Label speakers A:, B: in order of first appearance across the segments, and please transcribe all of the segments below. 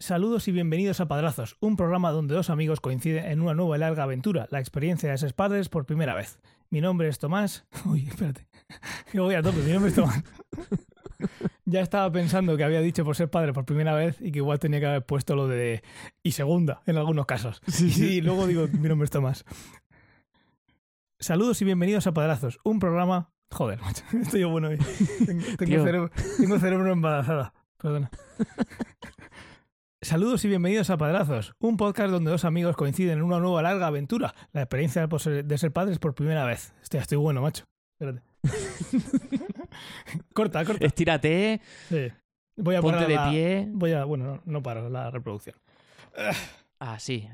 A: Saludos y bienvenidos a Padrazos, un programa donde dos amigos coinciden en una nueva y larga aventura, la experiencia de ser padres por primera vez. Mi nombre es Tomás. Uy, espérate. Que voy a tope, mi nombre es Tomás. ya estaba pensando que había dicho por ser padre por primera vez y que igual tenía que haber puesto lo de y segunda en algunos casos. Sí, sí. luego digo, mi nombre es Tomás. Saludos y bienvenidos a Padrazos, un programa. Joder, macho, estoy yo bueno hoy. Tengo, cerebro, tengo cerebro embarazada. Perdona. Saludos y bienvenidos a Padrazos, un podcast donde dos amigos coinciden en una nueva larga aventura, la experiencia de ser padres por primera vez. Estoy, estoy bueno, macho. Espérate. corta, corta.
B: Estírate.
A: Sí. Voy a
B: ponte
A: de
B: pie.
A: Voy a, bueno, no, no paro la reproducción.
B: Ah, sí.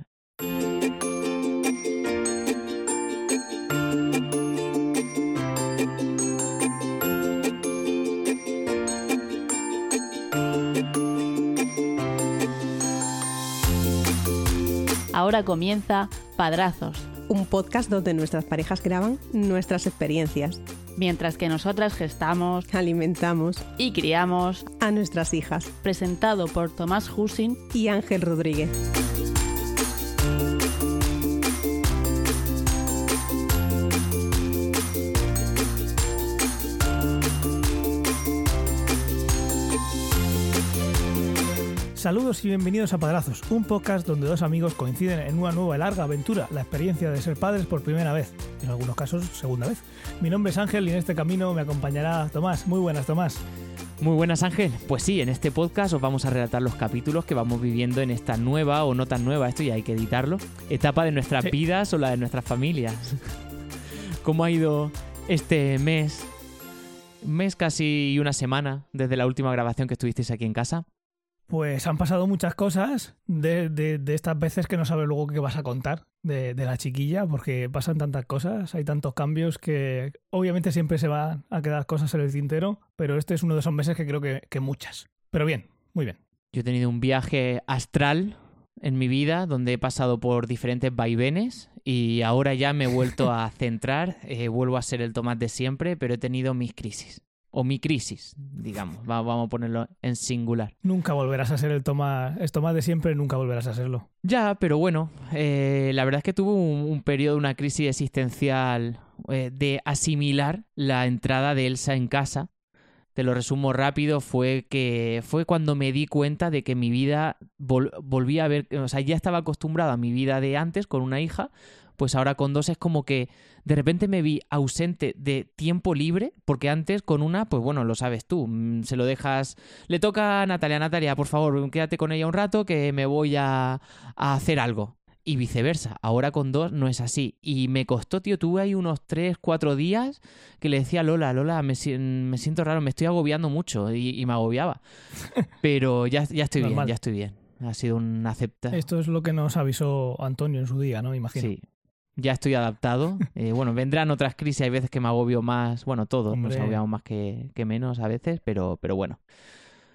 C: Ahora comienza Padrazos,
D: un podcast donde nuestras parejas graban nuestras experiencias.
C: Mientras que nosotras gestamos,
D: alimentamos
C: y criamos
D: a nuestras hijas.
C: Presentado por Tomás Husin
D: y Ángel Rodríguez.
A: Saludos y bienvenidos a Padrazos, un podcast donde dos amigos coinciden en una nueva y larga aventura, la experiencia de ser padres por primera vez, en algunos casos segunda vez. Mi nombre es Ángel y en este camino me acompañará Tomás. Muy buenas, Tomás.
B: Muy buenas, Ángel. Pues sí, en este podcast os vamos a relatar los capítulos que vamos viviendo en esta nueva o no tan nueva, esto ya hay que editarlo, etapa de nuestras vidas o la de nuestras familias. ¿Cómo ha ido este mes? mes casi una semana desde la última grabación que estuvisteis aquí en casa.
A: Pues han pasado muchas cosas de, de, estas veces que no sabes luego qué vas a contar de, de, la chiquilla, porque pasan tantas cosas, hay tantos cambios que obviamente siempre se van a quedar cosas en el tintero, pero este es uno de esos meses que creo que, que muchas. Pero bien, muy bien.
B: Yo he tenido un viaje astral en mi vida donde he pasado por diferentes vaivenes y ahora ya me he vuelto a centrar, eh, vuelvo a ser el Tomás de siempre, pero he tenido mis crisis o mi crisis, digamos. Vamos a ponerlo en singular.
A: Nunca volverás a ser el Tomás, es Tomás de siempre, nunca volverás a serlo.
B: Ya, pero bueno, eh, la verdad es que tuve un, periodo, una crisis existencial eh, de asimilar la entrada de Elsa en casa. Te lo resumo rápido, fue que fue cuando me di cuenta de que mi vida volvía a ver, o sea, ya estaba acostumbrado a mi vida de antes con una hija, pues ahora con dos es como que de repente me vi ausente de tiempo libre, porque antes con una, pues bueno, lo sabes tú, mm, se lo dejas, le toca a Natalia, Natalia, por favor, quédate con ella un rato que me voy a, hacer algo. Y viceversa, ahora con dos no es así. Y me costó, tío, tuve ahí unos tres, cuatro días que le decía a Lola, Lola, me, siento raro, me estoy agobiando mucho y, me agobiaba. Pero ya, ya estoy bien, ya estoy bien. Ha sido un acepta.
A: Esto es lo que nos avisó Antonio en su día, ¿no? Imagino.
B: Sí, ya estoy adaptado. Eh, bueno, vendrán otras crisis, hay veces que me agobio más, bueno, todos nos agobiamos más que, menos a veces, pero, pero bueno,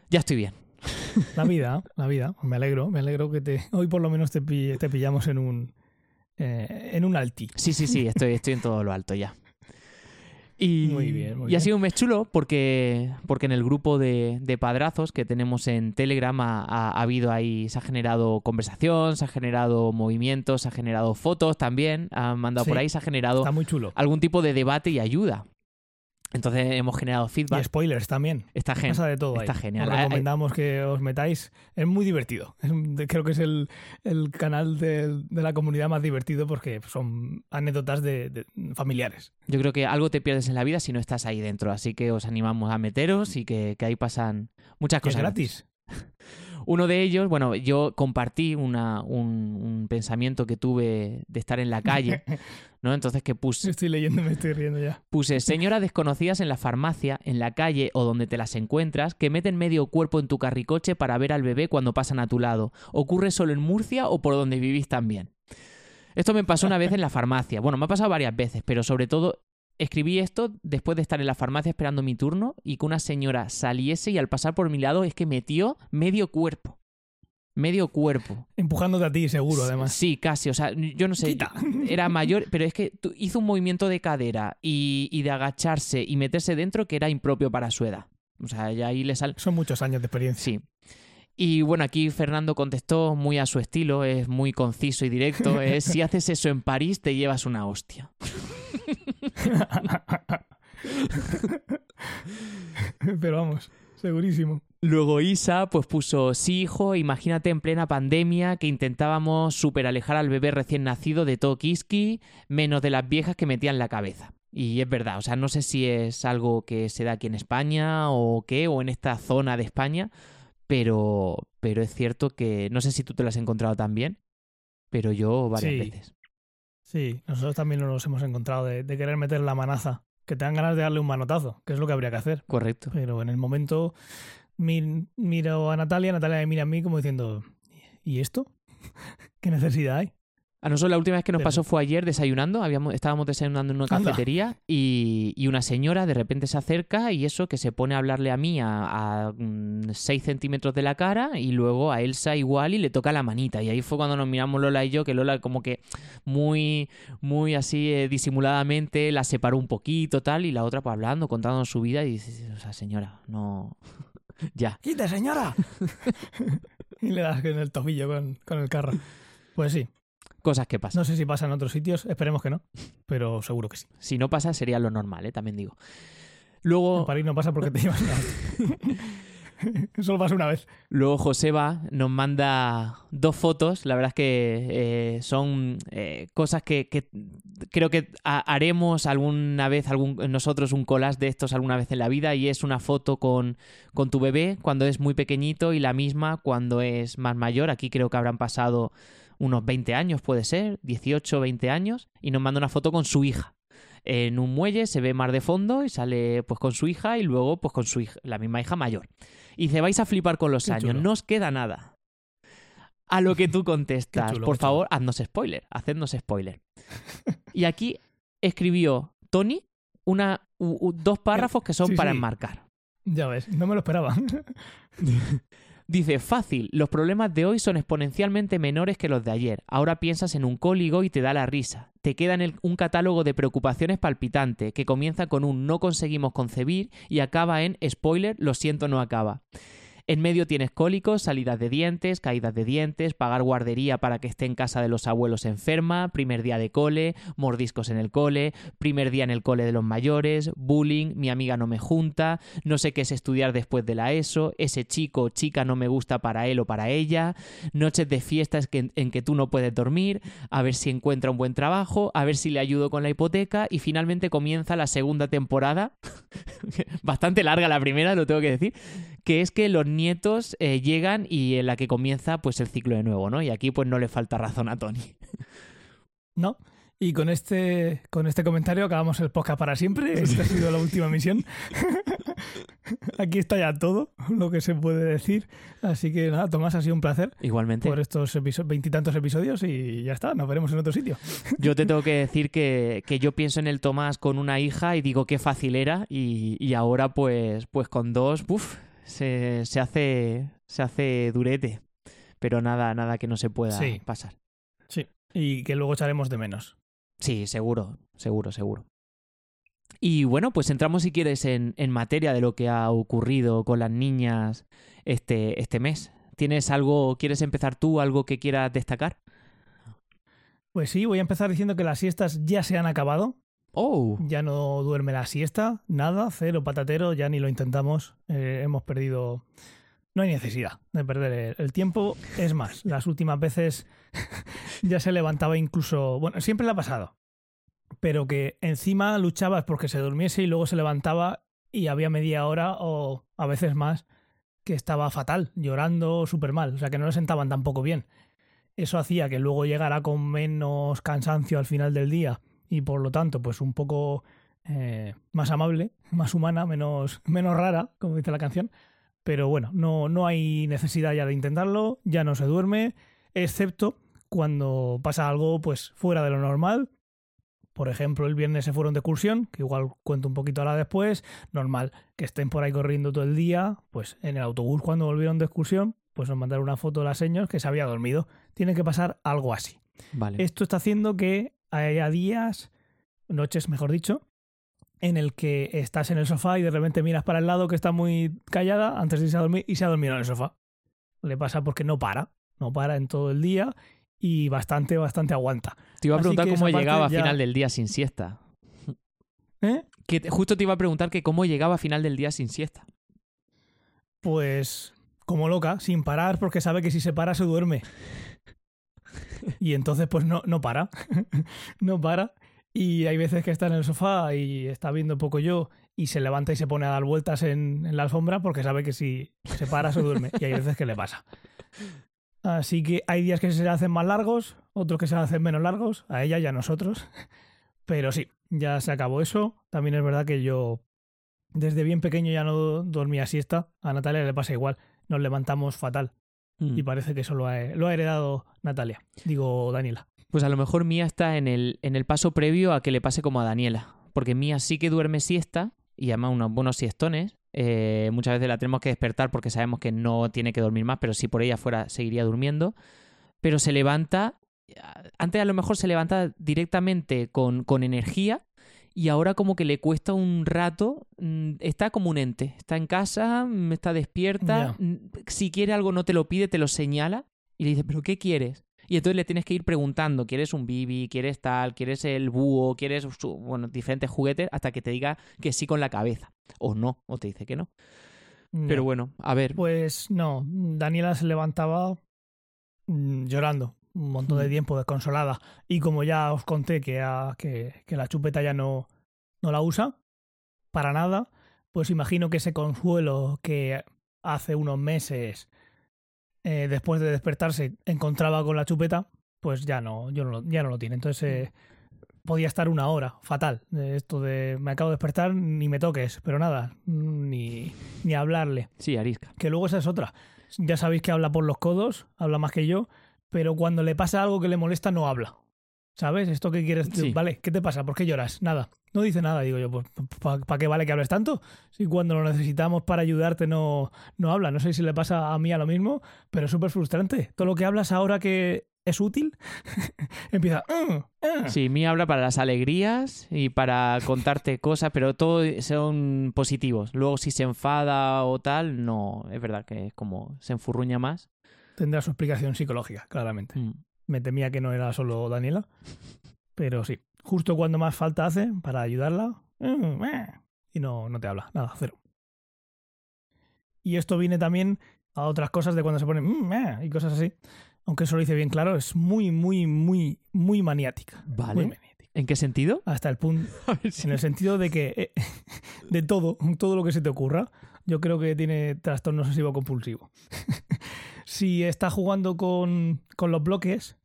B: ya estoy bien.
A: La vida, la vida, me alegro, me alegro que te, hoy por lo menos te, te pillamos en un, eh, en un alti.
B: Sí, sí, sí, estoy, estoy en todo lo alto ya. Y,
A: muy bien,
B: y ha sido un mes chulo porque, porque en el grupo de, de padrazos que tenemos en Telegram ha, ha, habido ahí, se ha generado conversación, se ha generado movimientos, se ha generado fotos también, han mandado por ahí, se ha generado
A: muy chulo.
B: algún tipo de debate y ayuda. Entonces hemos generado feedback.
A: Y spoilers también.
B: Está genial.
A: Pasa de todo
B: Está genial.
A: Os recomendamos que os metáis. Es muy divertido. creo que es el, canal de, la comunidad más divertido porque son anécdotas de, familiares.
B: Yo creo que algo te pierdes en la vida si no estás ahí dentro. Así que os animamos a meteros y que, ahí pasan muchas cosas.
A: Es gratis.
B: Uno de ellos, bueno, yo compartí una, un, pensamiento que tuve de estar en la calle, ¿no? Entonces que puse...
A: Estoy leyendo, me estoy riendo ya.
B: Puse, señoras desconocidas en la farmacia, en la calle o donde te las encuentras, que meten medio cuerpo en tu carricoche para ver al bebé cuando pasan a tu lado. ¿Ocurre solo en Murcia o por donde vivís también? Esto me pasó una vez en la farmacia. Bueno, me ha pasado varias veces, pero sobre todo Escribí esto después de estar en la farmacia esperando mi turno y que una señora saliese y al pasar por mi lado es que metió medio cuerpo. Medio cuerpo.
A: Empujándote a ti, seguro, además.
B: Sí, casi. O sea, yo no sé. Era mayor, pero es que hizo un movimiento de cadera y, de agacharse y meterse dentro que era impropio para su edad. O sea, ya ahí le sale.
A: Son muchos años de experiencia.
B: Sí. Y bueno, aquí Fernando contestó muy a su estilo, es muy conciso y directo. Es si haces eso en París te llevas una hostia.
A: Pero vamos, segurísimo.
B: Luego Isa pues puso, sí hijo, imagínate en plena pandemia que intentábamos super alejar al bebé recién nacido de todo Kiski, menos de las viejas que metían la cabeza. Y es verdad, o sea, no sé si es algo que se da aquí en España o qué, o en esta zona de España, pero, pero es cierto que no sé si tú te lo has encontrado también, pero yo varias
A: Sí.
B: veces.
A: Sí, nosotros también nos hemos encontrado de, de querer meter la manaza, que te dan ganas de darle un manotazo, que es lo que habría que hacer.
B: Correcto.
A: Pero en el momento mi- miro a Natalia, Natalia me mira a mí como diciendo, ¿y esto? ¿Qué necesidad hay?
B: A nosotros la última vez que nos pasó fue ayer desayunando, habíamos, estábamos desayunando en una cafetería y, y una señora de repente se acerca y eso que se pone a hablarle a mí a 6 centímetros de la cara y luego a Elsa igual y le toca la manita. Y ahí fue cuando nos miramos Lola y yo, que Lola como que muy, muy así eh, disimuladamente la separó un poquito tal y la otra pues hablando, contándonos su vida y dice, o sea, señora, no... ya.
A: ¡Quita, señora! y le das en el tobillo con, con el carro. Pues sí,
B: Cosas que pasan.
A: no sé si pasa en otros sitios, esperemos que no, pero seguro que sí.
B: Si no pasa sería lo normal, ¿eh? también digo.
A: En
B: Luego...
A: París no pasa porque te llevas. Solo pasa una vez.
B: Luego Joseba nos manda dos fotos. La verdad es que eh, son eh, cosas que, que creo que ha- haremos alguna vez algún, nosotros un collage de estos alguna vez en la vida. Y es una foto con, con tu bebé cuando es muy pequeñito y la misma cuando es más mayor. Aquí creo que habrán pasado unos 20 años, puede ser, 18, 20 años. Y nos manda una foto con su hija. En un muelle se ve mar de fondo y sale pues con su hija y luego pues con su hija, la misma hija mayor. Y dice, vais a flipar con los
A: Qué
B: años,
A: chulo.
B: no os queda nada. A lo que tú contestas,
A: chulo,
B: por favor, haznos spoiler, hacednos spoiler. y aquí escribió Tony una, u- u- dos párrafos que son
A: Sí,
B: para
A: sí.
B: enmarcar.
A: Ya ves, no me lo esperaba.
B: Dice, fácil, los problemas de hoy son exponencialmente menores que los de ayer. Ahora piensas en un cóligo y te da la risa. Te queda en el- un catálogo de preocupaciones palpitante, que comienza con un no conseguimos concebir y acaba en spoiler, lo siento, no acaba. En medio tienes cólicos, salidas de dientes, caídas de dientes, pagar guardería para que esté en casa de los abuelos enferma, primer día de cole, mordiscos en el cole, primer día en el cole de los mayores, bullying, mi amiga no me junta, no sé qué es estudiar después de la ESO, ese chico o chica no me gusta para él o para ella, noches de fiestas en que tú no puedes dormir, a ver si encuentra un buen trabajo, a ver si le ayudo con la hipoteca y finalmente comienza la segunda temporada, bastante larga la primera, lo tengo que decir, que es que los nietos eh, llegan y en la que comienza pues el ciclo de nuevo, ¿no? Y aquí pues no le falta razón a Tony.
A: ¿No? Y con este, con este comentario acabamos el podcast para siempre. Esta ha sido la última misión. Aquí está ya todo lo que se puede decir. Así que nada, Tomás, ha sido un placer
B: Igualmente.
A: por estos episo- veintitantos episodios y ya está, nos veremos en otro sitio.
B: Yo te tengo que decir que, que yo pienso en el Tomás con una hija y digo qué fácil era y, y ahora pues, pues con dos, uf, se, se hace se hace durete. Pero nada, nada que no se pueda
A: Sí.
B: pasar.
A: Y que luego echaremos de menos.
B: Sí, seguro, seguro, seguro. Y bueno, pues entramos si quieres en, en materia de lo que ha ocurrido con las niñas este, este mes. ¿Tienes algo, quieres empezar tú, algo que quieras destacar?
A: Pues sí, voy a empezar diciendo que las siestas ya se han acabado.
B: Oh,
A: Ya no duerme la siesta, nada, cero patatero, ya ni lo intentamos. Eh, hemos perdido. No hay necesidad de perder el, tiempo. Es más, las últimas veces ya se levantaba incluso. Bueno, siempre le ha pasado. Pero que encima luchabas porque se durmiese y luego se levantaba y había media hora o a veces más que estaba fatal, llorando súper mal. O sea, que no le sentaban tampoco bien. Eso hacía que luego llegara con menos cansancio al final del día y por lo tanto, pues un poco eh, más amable, más humana, menos, menos rara, como dice la canción. Pero bueno, no, no hay necesidad ya de intentarlo, ya no se duerme, excepto cuando pasa algo pues fuera de lo normal. Por ejemplo, el viernes se fueron de excursión, que igual cuento un poquito ahora después. Normal que estén por ahí corriendo todo el día. Pues en el autobús cuando volvieron de excursión, pues nos mandaron una foto de las señas que se había dormido. Tiene que pasar algo así.
B: vale.
A: Esto está haciendo que haya días, noches mejor dicho, en el que estás en el sofá y de repente miras para el lado que está muy callada antes de irse a dormir y se ha dormido en el sofá. Le pasa porque no para, no para en todo el día y bastante, bastante aguanta.
B: Te iba a preguntar cómo llegaba a
A: ya-
B: final del día sin siesta.
A: ¿Eh?
B: Que te- justo te iba a preguntar que cómo llegaba a final del día sin siesta.
A: Pues como loca, sin parar, porque sabe que si se para se duerme. Y entonces pues no, no para, no para. Y hay veces que está en el sofá y está viendo poco yo y se levanta y se pone a dar vueltas en, en la alfombra porque sabe que si se para se duerme. Y hay veces que le pasa. Así que hay días que se hacen más largos, otros que se hacen menos largos, a ella y a nosotros. Pero sí, ya se acabó eso. También es verdad que yo desde bien pequeño ya no dormía siesta. A Natalia le pasa igual. Nos levantamos fatal.
B: Mm.
A: Y parece que eso lo ha, lo ha heredado Natalia. Digo, Daniela.
B: Pues a lo mejor Mía está en el, en el paso previo a que le pase como a Daniela. Porque Mía sí que duerme siesta y además unos buenos siestones. Eh, muchas veces la tenemos que despertar porque sabemos que no tiene que dormir más, pero si por ella fuera seguiría durmiendo. Pero se levanta, antes a lo mejor se levanta directamente con, con energía y ahora como que le cuesta un rato, mm, está como un ente, está en casa, mm, está despierta, mm, si quiere algo no te lo pide, te lo señala y le dice, pero ¿qué quieres? Y entonces le tienes que ir preguntando, ¿quieres un bibi? ¿Quieres tal? ¿Quieres el búho? ¿Quieres bueno, diferentes juguetes? Hasta que te diga que sí con la cabeza. O no, o te dice que no. Pero
A: No.
B: bueno, a ver.
A: Pues no, Daniela se levantaba llorando un montón de tiempo, desconsolada. Y como ya os conté que, a- que, que la chupeta ya no, no la usa, para nada, pues imagino que ese consuelo que hace unos meses, eh, después de despertarse, encontraba con la chupeta, pues ya no, yo no lo- ya no lo tiene. Entonces eh, podía estar una hora, fatal. de esto de me acabo de despertar, ni me toques, pero nada, ni, ni hablarle.
B: Sí, arisca.
A: Que luego esa es otra. Ya sabéis que habla por los codos, habla más que yo, pero cuando le pasa algo que le molesta no habla. ¿Sabes? ¿Esto qué quieres?
B: Sí.
A: Vale, ¿qué te pasa? ¿Por qué lloras? Nada. No dice nada, digo yo, pues ¿para qué vale que hables tanto? Si cuando lo necesitamos para ayudarte no, no habla. No sé si le pasa a mí a lo mismo, pero es súper frustrante. Todo lo que hablas ahora que es útil, empieza... "Mm, mm".
B: Sí, Mía habla para las alegrías y para contarte cosas, pero todos son positivos. Luego, si se enfada o tal, no, es verdad que es como se enfurruña más.
A: Tendrá su explicación psicológica, claramente.
B: Mm.
A: Me temía que no era solo Daniela. Pero sí. Justo cuando más falta hace para ayudarla. mm, eh, Y no, no te habla. Nada, cero. Y esto viene también a otras cosas de cuando se pone mm, eh, y cosas así. Aunque eso lo dice bien claro, es muy, muy, muy, muy maniática. Muy
B: Vale.
A: maniática.
B: ¿En qué sentido?
A: Hasta el punto.
B: Si-
A: En el sentido de que. eh, de todo, todo lo que se te ocurra. Yo creo que tiene trastorno obsesivo compulsivo. si está jugando con, con los bloques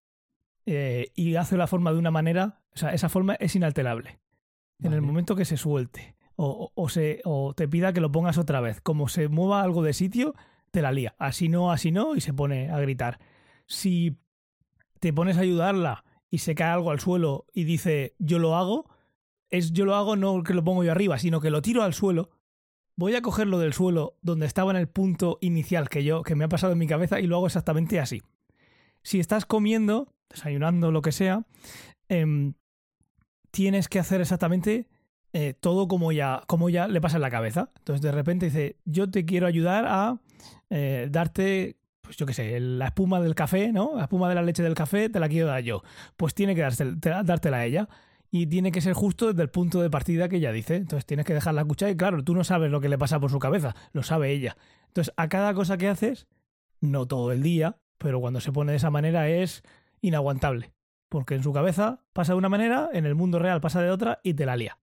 A: eh, y hace la forma de una manera, o sea, esa forma es inalterable. En el momento que se suelte o, o- o se, o te pida que lo pongas otra vez, como se mueva algo de sitio, te la lía. Así no, así no, y se pone a gritar. Si te pones a ayudarla y se cae algo al suelo y dice yo lo hago, es yo lo hago no que lo pongo yo arriba, sino que lo tiro al suelo. Voy a cogerlo del suelo donde estaba en el punto inicial que yo que me ha pasado en mi cabeza y lo hago exactamente así. Si estás comiendo, desayunando, lo que sea, em, tienes que hacer exactamente eh, todo como ya, como ya le pasa en la cabeza. Entonces de repente dice, yo te quiero ayudar a eh, darte, pues yo qué sé, la espuma del café, ¿no? La espuma de la leche del café te la quiero dar yo. Pues tiene que dársela- te- dártela a ella. Y tiene que ser justo desde el punto de partida que ella dice. Entonces tienes que dejarla escuchar y claro, tú no sabes lo que le pasa por su cabeza, lo sabe ella. Entonces a cada cosa que haces, no todo el día, pero cuando se pone de esa manera es inaguantable. Porque en su cabeza pasa de una manera, en el mundo real pasa de otra y te la lía.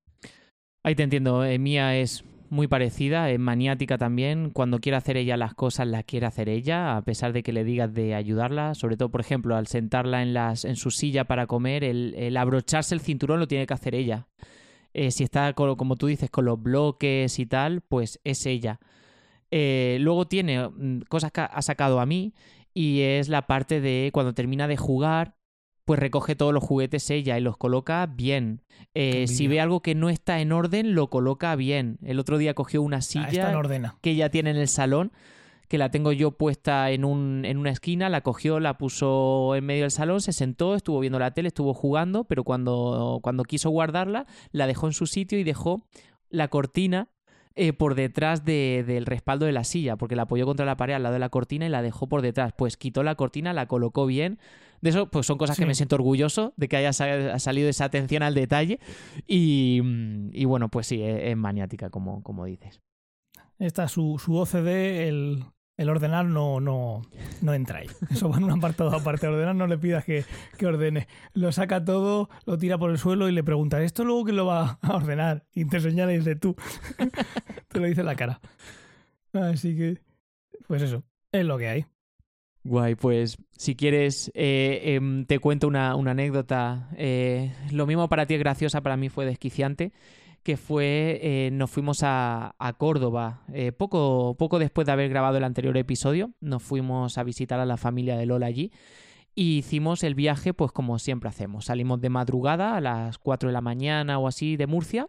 B: Ahí te entiendo. eh, Mía es muy parecida, es maniática también. Cuando quiere hacer ella las cosas, las quiere hacer ella, a pesar de que le digas de ayudarla. Sobre todo, por ejemplo, al sentarla en, las, en su silla para comer, el, el abrocharse el cinturón lo tiene que hacer ella. Eh, si está, como tú dices, con los bloques y tal, pues es ella. Eh, luego tiene mm, cosas que ha sacado a mí y es la parte de cuando termina de jugar, pues recoge todos los juguetes ella y los coloca bien. Eh,
A: Qué
B: si ve algo que no está en orden, lo coloca bien. El otro día cogió una
A: Ah,
B: silla que ella tiene en el salón, que la tengo yo puesta en, un, en una esquina, la cogió, la puso en medio del salón, se sentó, estuvo viendo la tele, estuvo jugando, pero cuando, cuando quiso guardarla, la dejó en su sitio y dejó la cortina eh, por detrás de- del respaldo de la silla, porque la apoyó contra la pared al lado de la cortina y la dejó por detrás. Pues quitó la cortina, la colocó bien. De eso, pues son cosas que me siento orgulloso de que haya sa- ha salido esa atención al detalle. Y, y bueno, pues sí, es, es maniática, como, como dices.
A: Esta su, su OCD, el, el ordenar no, no, no entra ahí. Eso va en un apartado aparte. Ordenar no le pidas que, que ordene. Lo saca todo, lo tira por el suelo y le pregunta, ¿esto luego quién lo va a ordenar? Y te señala y dice tú. te lo dice en la cara. Así que, pues eso, es lo que hay.
B: Guay, pues si quieres eh, em, te cuento una, anécdota. Eh, lo mismo para ti es graciosa, para mí fue desquiciante, que fue, eh, nos fuimos a, Córdoba eh, poco, poco después de haber grabado el anterior episodio, nos fuimos a visitar a la familia de Lola allí y hicimos el viaje pues como siempre hacemos. Salimos de madrugada a las 4 de la mañana o así de Murcia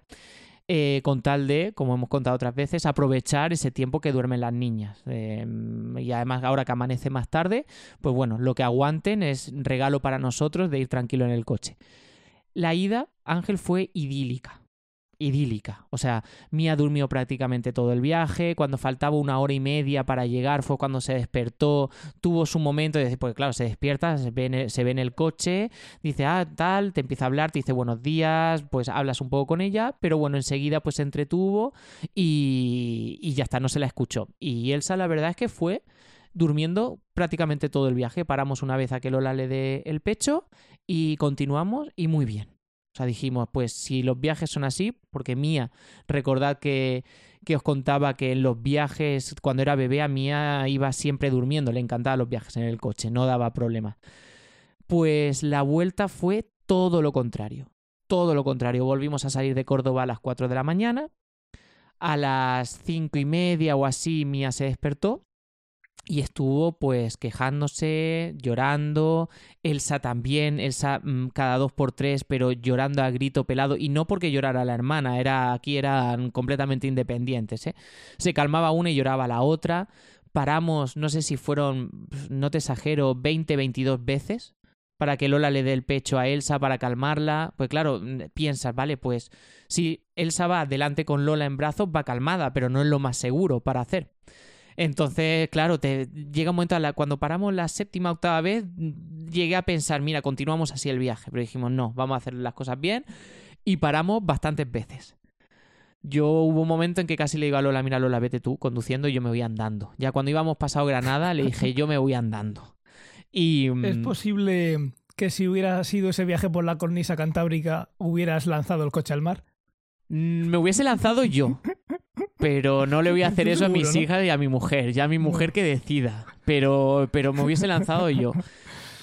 B: eh, con tal de, como hemos contado otras veces, aprovechar ese tiempo que duermen las niñas. Eh, y además ahora que amanece más tarde, pues bueno, lo que aguanten es regalo para nosotros de ir tranquilo en el coche. La ida, Ángel, fue idílica. Idílica. O sea, Mía durmió prácticamente todo el viaje. Cuando faltaba una hora y media para llegar fue cuando se despertó. Tuvo su momento decir, pues claro, se despierta, se ve, en el, se ve en el coche, dice, ah, tal, te empieza a hablar, te dice buenos días, pues hablas un poco con ella, pero bueno, enseguida pues se entretuvo y, y ya está, no se la escuchó. Y Elsa, la verdad es que fue durmiendo prácticamente todo el viaje. Paramos una vez a que Lola le dé el pecho y continuamos y muy bien. O sea, dijimos, pues si los viajes son así, porque Mía, recordad que, que os contaba que en los viajes, cuando era bebé, a Mía iba siempre durmiendo, le encantaban los viajes en el coche, no daba problema. Pues la vuelta fue todo lo contrario. Todo lo contrario. Volvimos a salir de Córdoba a las 4 de la mañana. A las cinco y media o así Mía se despertó y estuvo pues quejándose, llorando, Elsa también, Elsa mm, cada dos por tres, pero llorando a grito pelado, y no porque llorara la hermana, era, aquí eran completamente independientes, ¿eh? Se calmaba una y lloraba la otra, paramos, no sé si fueron, no te exagero, 20, 22 veces para que Lola le dé el pecho a Elsa para calmarla. Pues claro, piensas, vale, pues si Elsa va adelante con Lola en brazos, va calmada, pero no es lo más seguro para hacer. Entonces, claro, te llega un momento a la, cuando paramos la séptima octava vez, llegué a pensar, mira, continuamos así el viaje, pero dijimos, no, vamos a hacer las cosas bien y paramos bastantes veces. Yo hubo un momento en que casi le digo a Lola, mira Lola, vete tú conduciendo y yo me voy andando. Ya cuando íbamos pasado Granada le dije, yo me voy andando. Y
A: ¿Es
B: mm,
A: posible que si hubiera sido ese viaje por la cornisa cantábrica hubieras lanzado el coche al mar?
B: mm, me hubiese lanzado yo. Pero no le voy a hacer eso a mis hijas y a mi mujer. Ya a mi mujer que decida. Pero, pero me hubiese lanzado yo.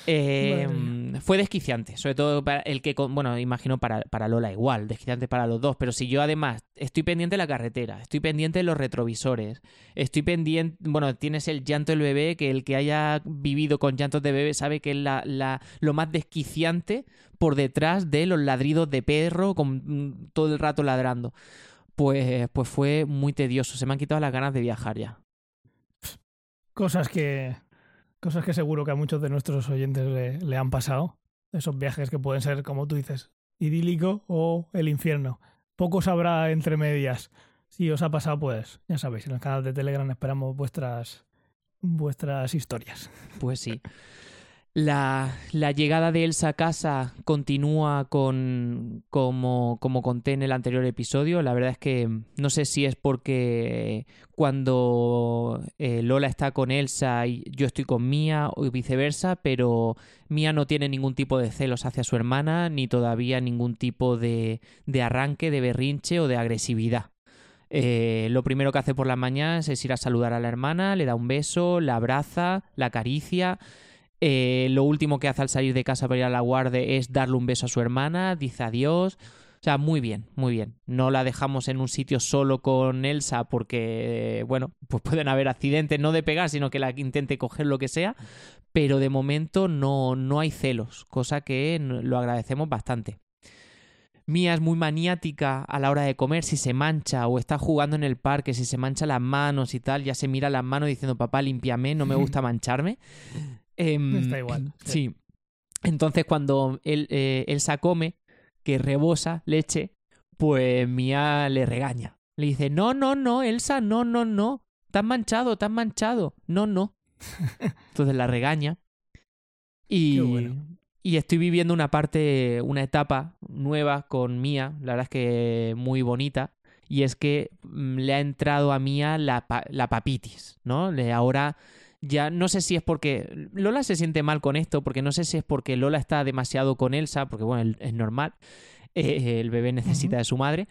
B: Eh,
A: Madre
B: fue desquiciante, sobre todo para el que, bueno, imagino para, para Lola igual, desquiciante para los dos, pero si yo además estoy pendiente de la carretera, estoy pendiente de los retrovisores, estoy pendiente, bueno, tienes el llanto del bebé, que el que haya vivido con llantos de bebé sabe que es la, la- lo más desquiciante por detrás de los ladridos de perro con mm, todo el rato ladrando. Pues, pues fue muy tedioso, se me han quitado las ganas de viajar ya.
A: Cosas que, cosas que seguro que a muchos de nuestros oyentes le, le han pasado. Esos viajes que pueden ser, como tú dices, idílico o el infierno. Poco sabrá entre medias. Si os ha pasado, pues ya sabéis, en el canal de Telegram esperamos vuestras, vuestras historias.
B: Pues sí. La, la llegada de Elsa a casa continúa con como, como conté en el anterior episodio. La verdad es que no sé si es porque cuando eh, Lola está con Elsa y yo estoy con Mía o viceversa, pero Mía no tiene ningún tipo de celos hacia su hermana ni todavía ningún tipo de, de arranque, de berrinche o de agresividad. Eh, lo primero que hace por las mañanas es ir a saludar a la hermana, le da un beso, la abraza, la acaricia. Eh, lo último que hace al salir de casa para ir a la guardia es darle un beso a su hermana, dice adiós. O sea, muy bien, muy bien. No la dejamos en un sitio solo con Elsa porque, eh, bueno, pues pueden haber accidentes, no de pegar, sino que la intente coger lo que sea. Pero de momento no, no hay celos, cosa que lo agradecemos bastante. Mía es muy maniática a la hora de comer, si se mancha o está jugando en el parque, si se mancha las manos y tal, ya se mira las manos diciendo, papá, límpiame, no me gusta mancharme. Em,
A: Está igual, sí.
B: Sí. Entonces cuando él, eh, Elsa come, que rebosa leche, pues Mía le regaña. Le dice, no, no, no, Elsa, no, no, no. Has manchado, has manchado. No, no. Entonces la regaña. Y,
A: bueno.
B: y estoy viviendo una parte, una etapa nueva con Mía, la verdad es que muy bonita. Y es que mm, le ha entrado a Mía la, la papitis, ¿no? Le, ahora ya no sé si es porque Lola se siente mal con esto, porque no sé si es porque Lola está demasiado con Elsa, porque bueno, es normal, eh, el bebé necesita de su madre,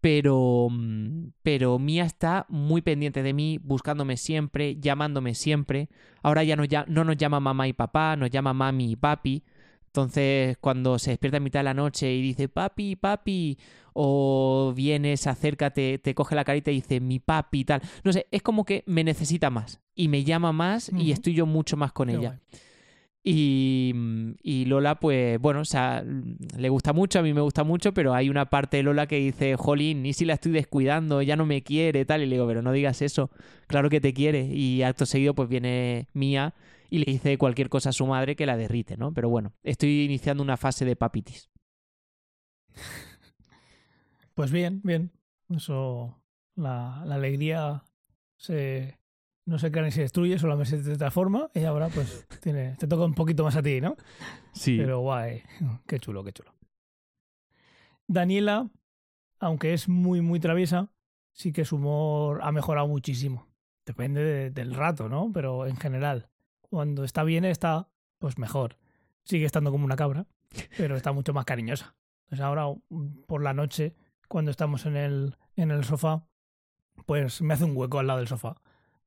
B: pero, mm, pero Mía está muy pendiente de mí, buscándome siempre, llamándome siempre. Ahora ya no, ya no nos llama mamá y papá, nos llama mami y papi. Entonces, cuando se despierta a mitad de la noche y dice papi, papi, o viene, se acerca, te, coge la carita y dice mi papi y tal. No sé, es como que me necesita más y me llama más y estoy yo mucho más con
A: Qué
B: ella.
A: guay.
B: Y, y Lola, pues bueno, o sea, le gusta mucho, a mí me gusta mucho, pero hay una parte de Lola que dice, jolín, ni si la estoy descuidando, ya no me quiere, tal. Y le digo, pero no digas eso, claro que te quiere. Y acto seguido, pues viene Mía y le dice cualquier cosa a su madre que la derrite, ¿no? Pero bueno, estoy iniciando una fase de papitis.
A: Pues bien, bien. Eso, la, la alegría se, no se crea ni se destruye, solamente se transforma y ahora pues tiene, te toca un poquito más a ti, ¿no?
B: Sí.
A: Pero guay, qué chulo, qué chulo. Daniela, aunque es muy, muy traviesa, sí que su humor ha mejorado muchísimo. Depende de- del rato, ¿no? Pero en general, cuando está bien está, pues mejor. Sigue estando como una cabra, pero está mucho más cariñosa. Entonces ahora, mm, por la noche, cuando estamos en el, en el sofá, pues me hace un hueco al lado del sofá.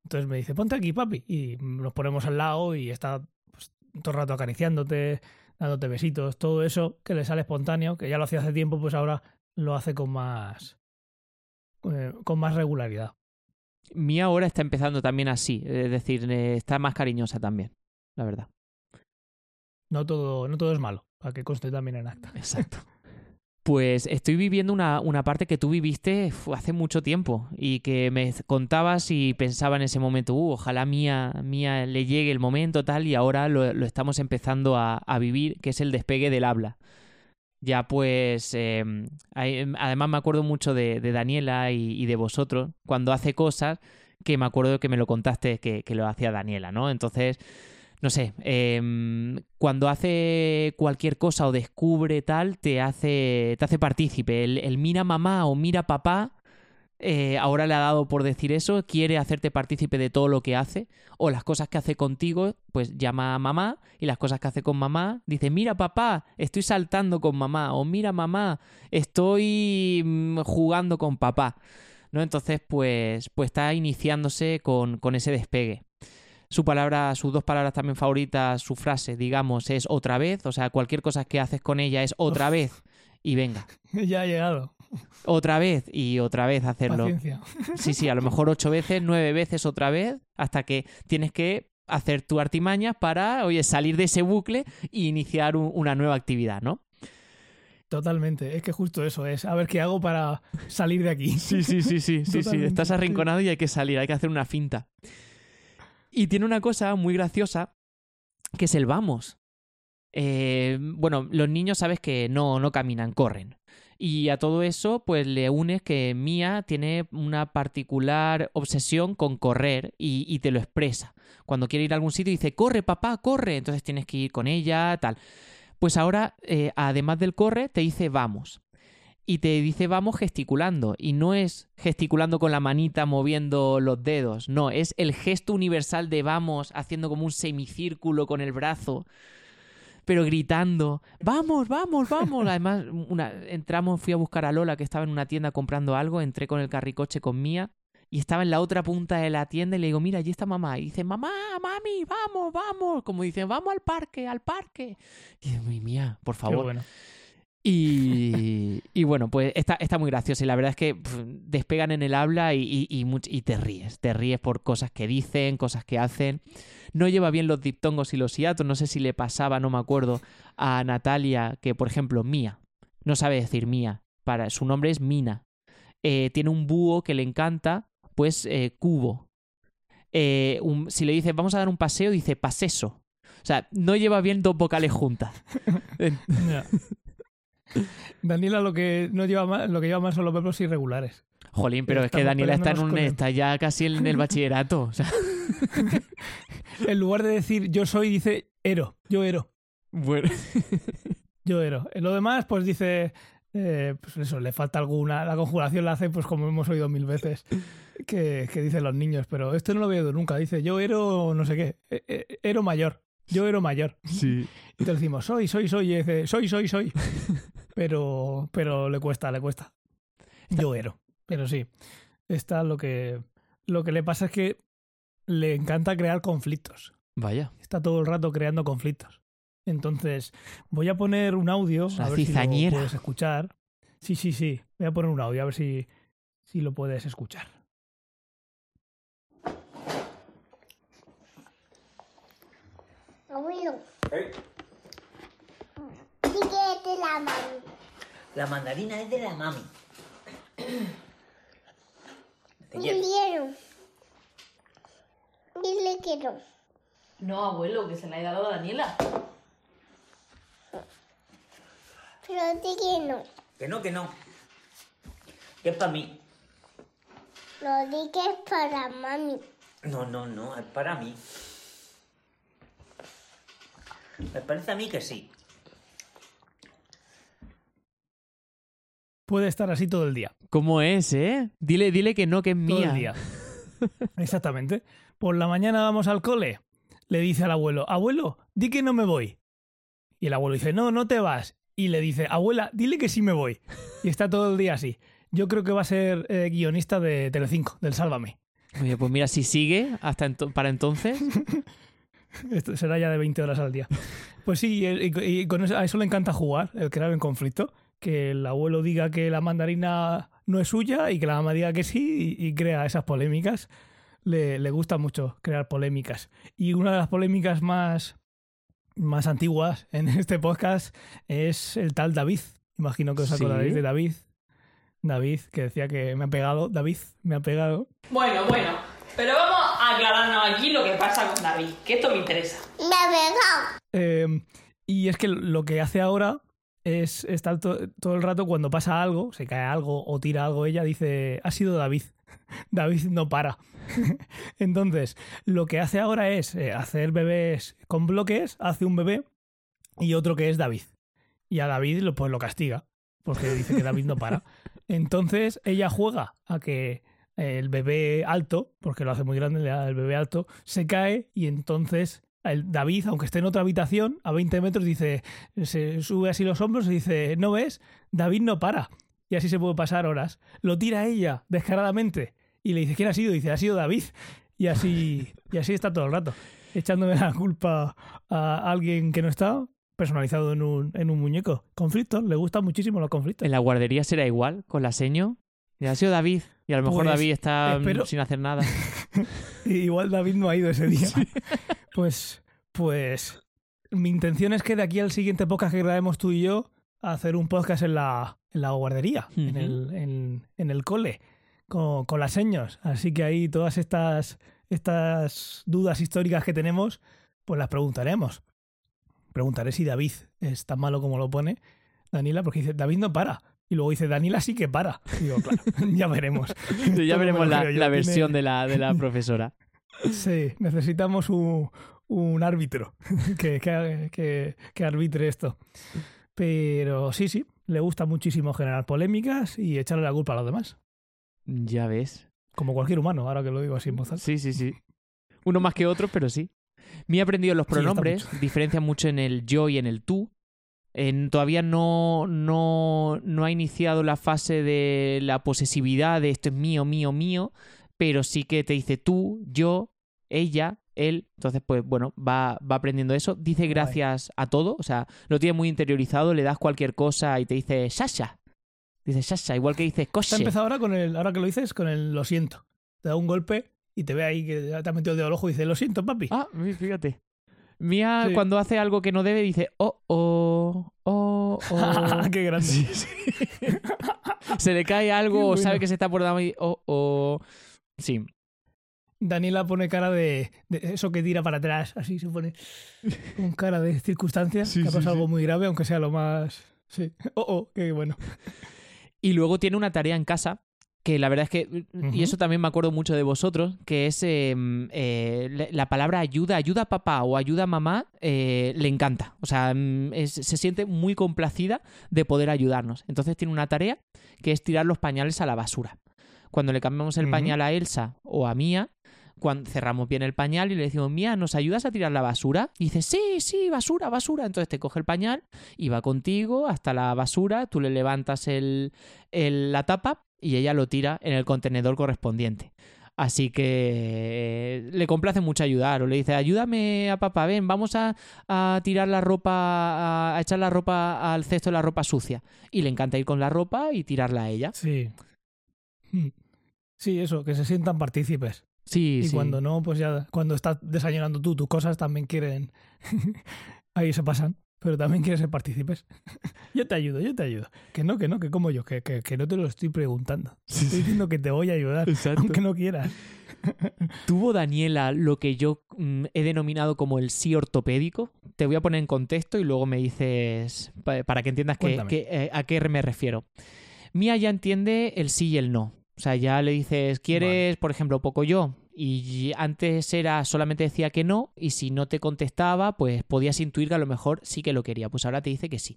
A: Entonces me dice, ponte aquí, papi. Y nos ponemos al lado y está pues, todo el rato acariciándote, dándote besitos, todo eso que le sale espontáneo, que ya lo hacía hace tiempo, pues ahora lo hace con más eh, con más regularidad.
B: Mía ahora está empezando también así, es decir, eh, está más cariñosa también, la verdad.
A: No todo, no todo es malo, para que conste también en acta.
B: Exacto. Pues estoy viviendo una, una parte que tú viviste hace mucho tiempo y que me contabas y pensaba en ese momento, uh, ojalá mía, mía le llegue el momento tal y ahora lo, lo estamos empezando a, a vivir, que es el despegue del habla. Ya pues, eh, hay- además me acuerdo mucho de, Daniela y, de vosotros cuando hace cosas que me acuerdo que me lo contaste que, lo hacía Daniela, ¿no? Entonces, no sé, em, cuando hace cualquier cosa o descubre tal, te hace, te hace partícipe. El mira mamá o mira papá, eh, ahora le ha dado por decir eso, quiere hacerte partícipe de todo lo que hace, o las cosas que hace contigo, pues llama a mamá, y las cosas que hace con mamá, dice, mira papá, estoy saltando con mamá, o mira mamá, estoy mm, jugando con papá. ¿No? Entonces, pues, pues está iniciándose con, con ese despegue su palabra, sus dos palabras también favoritas, su frase, digamos, es otra vez. O sea, cualquier cosa que haces con ella es otra vez. Y venga,
A: ya ha llegado.
B: otra vez y otra vez hacerlo.
A: Paciencia.
B: Sí, sí, a lo mejor ocho veces, nueve veces otra vez, hasta que tienes que hacer tu artimaña para, oye, salir de ese bucle e iniciar un- una nueva actividad, ¿no?
A: Totalmente. Es que justo eso es. A ver qué hago para salir de aquí.
B: Sí, sí, sí, sí, sí, sí. Estás arrinconado y hay que salir, hay que hacer una finta. Y tiene una cosa muy graciosa que es el vamos. Eh, bueno, los niños sabes que no, no caminan, corren. Y a todo eso, pues le unes que Mía tiene una particular obsesión con correr y, y te lo expresa. Cuando quiere ir a algún sitio dice, corre papá, corre. Entonces tienes que ir con ella, tal. Pues ahora, eh, además del corre, te dice vamos. Y te dice vamos gesticulando. Y no es gesticulando con la manita moviendo los dedos. No, es el gesto universal de vamos haciendo como un semicírculo con el brazo. Pero gritando, vamos, vamos, vamos. Además, una, entramos, fui a buscar a Lola que estaba en una tienda comprando algo. Entré con el carricoche con Mía. Y estaba en la otra punta de la tienda y le digo, mira, allí está mamá. Y dice, mamá, mami, vamos, vamos. Como dicen, vamos al parque, al parque. Y "Ay, Mía, por
A: Qué
B: favor.
A: bueno.
B: Y, y bueno, pues está, está muy gracioso y la verdad es que despegan en el habla y, y- y te ríes. Te ríes por cosas que dicen, cosas que hacen. No lleva bien los diptongos y los hiatos. No sé si le pasaba, no me acuerdo, a Natalia que, por ejemplo, Mía. No sabe decir Mía. Para, su nombre es Mina. Eh, tiene un búho que le encanta, pues eh, Cubo. Eh, un- si le dices vamos a dar un paseo, dice paseso. O sea, no lleva bien dos vocales juntas.
A: Daniela lo que no lleva más, lo que lleva más son los verbos irregulares.
B: Jolín, pero es que Daniela está, en un, está ya casi en el bachillerato. O sea,
A: En lugar de decir yo soy, dice ero. Yo ero.
B: bueno.
A: Yo ero. En lo demás, pues dice. eh, pues eso, le falta alguna. La conjugación la hace, pues como hemos oído mil veces, que, que dicen los niños. Pero esto no lo he oído nunca. Dice yo ero no sé qué. eh, eh, Ero mayor. Yo ero mayor.
B: Sí.
A: Y te decimos soy, soy, soy. Y dice soy, soy, soy. Pero, pero le cuesta, le cuesta. Yo ero. Pero sí. Está lo que. Lo que le pasa es que le encanta crear conflictos.
B: Vaya.
A: Está todo el rato creando conflictos. Entonces, voy a poner un audio,
B: una
A: a ver si lo puedes escuchar. Sí, sí, sí. Voy a poner un audio, a ver si, si lo puedes escuchar.
E: Abuelo. Es de la mami.
F: La mandarina es de la mami. Te quiero.
E: Quiero. Dile que no.
G: No, abuelo, que se la he dado a Daniela.
E: Pero di que no.
F: Que no, que no. Que es para mí.
E: No di que es para mami.
F: No, no, no, es para mí. Me parece a mí que sí.
A: Puede estar así todo el día.
B: ¿Cómo es, eh? Dile, dile que no, que es
A: Todo
B: mía.
A: el día. Exactamente. Por la mañana vamos al cole. Le dice al abuelo, abuelo, di que no me voy. Y el abuelo dice, no, no te vas. Y le dice, abuela, dile que sí me voy. Y está todo el día así. Yo creo que va a ser eh, guionista de Telecinco, del Sálvame.
B: Oye, pues mira, si sigue hasta ento- para entonces.
A: Esto será ya de 20 horas al día. Pues sí, y, y- y con eso, a eso le encanta jugar, el crear un conflicto. Que el abuelo diga que la mandarina no es suya y que la mamá diga que sí y, y crea esas polémicas. Le, le gusta mucho crear polémicas. Y una de las polémicas más, más antiguas en este podcast es el tal David. Imagino que os
B: Sí.
A: acordaréis de David. David, que decía que me ha pegado. David, me ha pegado.
G: Bueno, bueno. Pero vamos a aclararnos aquí lo que pasa con David, que esto me interesa.
E: Me ha pegado.
A: Eh, y es que lo que hace ahora es estar to- todo el rato cuando pasa algo, se cae algo o tira algo ella, dice, ha sido David. David no para. Entonces, lo que hace ahora es eh, hacer bebés con bloques, hace un bebé y otro que es David. Y a David lo, pues lo castiga, porque dice que David no para. Entonces, ella juega a que el bebé alto, porque lo hace muy grande, le da el bebé alto, se cae y entonces el David, aunque esté en otra habitación, a 20 metros, dice, se sube así los hombros y dice, ¿no ves? David no para. Y así se puede pasar horas. Lo tira ella descaradamente y le dice, ¿quién ha sido? Y dice, ha sido David. Y así, y así está todo el rato, echándome la culpa a alguien que no está personalizado en un, en un muñeco. Conflictos, le gustan muchísimo los conflictos.
B: En la guardería será igual, con la seño. Y ha sido David. Y a lo mejor
A: Pues,
B: David está mm,
A: espero-
B: sin hacer nada.
A: Igual David no ha ido ese día. Pues, pues, mi intención es que de aquí al siguiente podcast que grabemos tú y yo, hacer un podcast en la, en la guardería, en, el, en, en el cole, con, con las seños. Así que ahí todas estas, estas dudas históricas que tenemos, pues las preguntaremos. Preguntaré si David es tan malo como lo pone Daniela, porque dice, David no para. Y luego dice, Daniela sí que para. Y digo, claro, ya veremos.
B: ya veremos la, la versión de la, de la profesora.
A: Sí, necesitamos un, un árbitro que, que, que- que arbitre esto. Pero sí, sí, le gusta muchísimo generar polémicas y echarle la culpa a los demás.
B: Ya ves.
A: Como cualquier humano, ahora que lo digo así en voz alta.
B: Sí, sí, sí. Uno más que otro, pero sí. Me he aprendido los
A: Sí,
B: pronombres, diferencian mucho en el yo y en el tú. En- todavía no, no, no ha iniciado la fase de la posesividad de esto es mío, mío, mío, pero sí que te dice tú, yo, ella, él. Entonces, pues bueno, va, va aprendiendo eso. Dice gracias a todo, o sea, lo tiene muy interiorizado, le das cualquier cosa y te dice Sasha. Dice Sasha, igual que dice
A: Está
B: Koshe.
A: empezado ahora con el, ahora que lo dices, con el lo siento. Te da un golpe y te ve ahí que te ha metido el dedo al ojo y dice, lo siento, papi.
B: Ah, fíjate. Mía,
A: Sí.
B: cuando hace algo que no debe, dice, oh, oh, oh, oh.
A: Qué grande.
B: se le cae algo o sabe que se está por dar oh, oh. Sí.
A: Daniela pone cara de, de eso que tira para atrás, así se pone con cara de circunstancias,
B: Sí,
A: que ha
B: sí,
A: pasado
B: sí.
A: algo muy grave, aunque sea lo más... Sí. Oh, oh, qué bueno.
B: Y luego tiene una tarea en casa que la verdad es que, y eso también me acuerdo mucho de vosotros, que es eh, eh, la- la palabra ayuda, ayuda a papá o ayuda a mamá, eh, le encanta. O sea, es- se siente muy complacida de poder ayudarnos. Entonces tiene una tarea que es tirar los pañales a la basura. Cuando le cambiamos el pañal a Elsa o a Mía, cuando cerramos bien el pañal y le decimos, Mía, ¿nos ayudas a tirar la basura? Y dice, sí, sí, basura, basura. Entonces te coge el pañal y va contigo hasta la basura, tú le levantas el, el- la tapa y ella lo tira en el contenedor correspondiente. Así que eh, le complace mucho ayudar. O le dice, ayúdame a papá, ven, vamos a, a tirar la ropa, a, a echar la ropa al cesto de la ropa sucia. Y le encanta ir con la ropa y tirarla a ella.
A: Sí. Sí, eso, que se sientan partícipes.
B: Sí,
A: y
B: sí.
A: cuando no, pues ya, cuando estás desayunando tú tus cosas, también quieren. Ahí se pasan, pero también quieren ser partícipes. yo te ayudo, yo te ayudo. Que no, que no, que como yo, que, que, que no te lo estoy preguntando.
B: Sí,
A: Estoy
B: sí.
A: diciendo que te voy a ayudar,
B: Exacto.
A: aunque no quieras.
B: ¿Tuvo Daniela lo que yo mm, he denominado como el sí ortopédico? Te voy a poner en contexto y luego me dices pa- para que entiendas que-
A: Cuéntame.
B: que, eh, a qué me refiero. Mía ya entiende el sí y el no. O sea, ya le dices, ¿quieres, por ejemplo, poco yo? Y antes era solamente decía que no, y si no te contestaba, pues podías intuir que a lo mejor sí que lo quería. Pues ahora te dice que sí.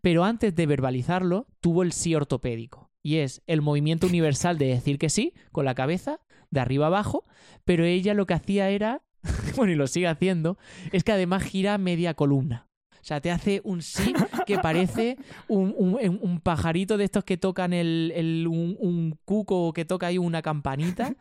B: Pero antes de verbalizarlo, tuvo el sí ortopédico. Y es el movimiento universal de decir que sí, con la cabeza, de arriba abajo, pero ella lo que hacía era, bueno, y lo sigue haciendo, es que además gira media columna. O sea, te hace un sí que parece un, un- un pajarito de estos que tocan el, el- un, un cuco que toca ahí una campanita.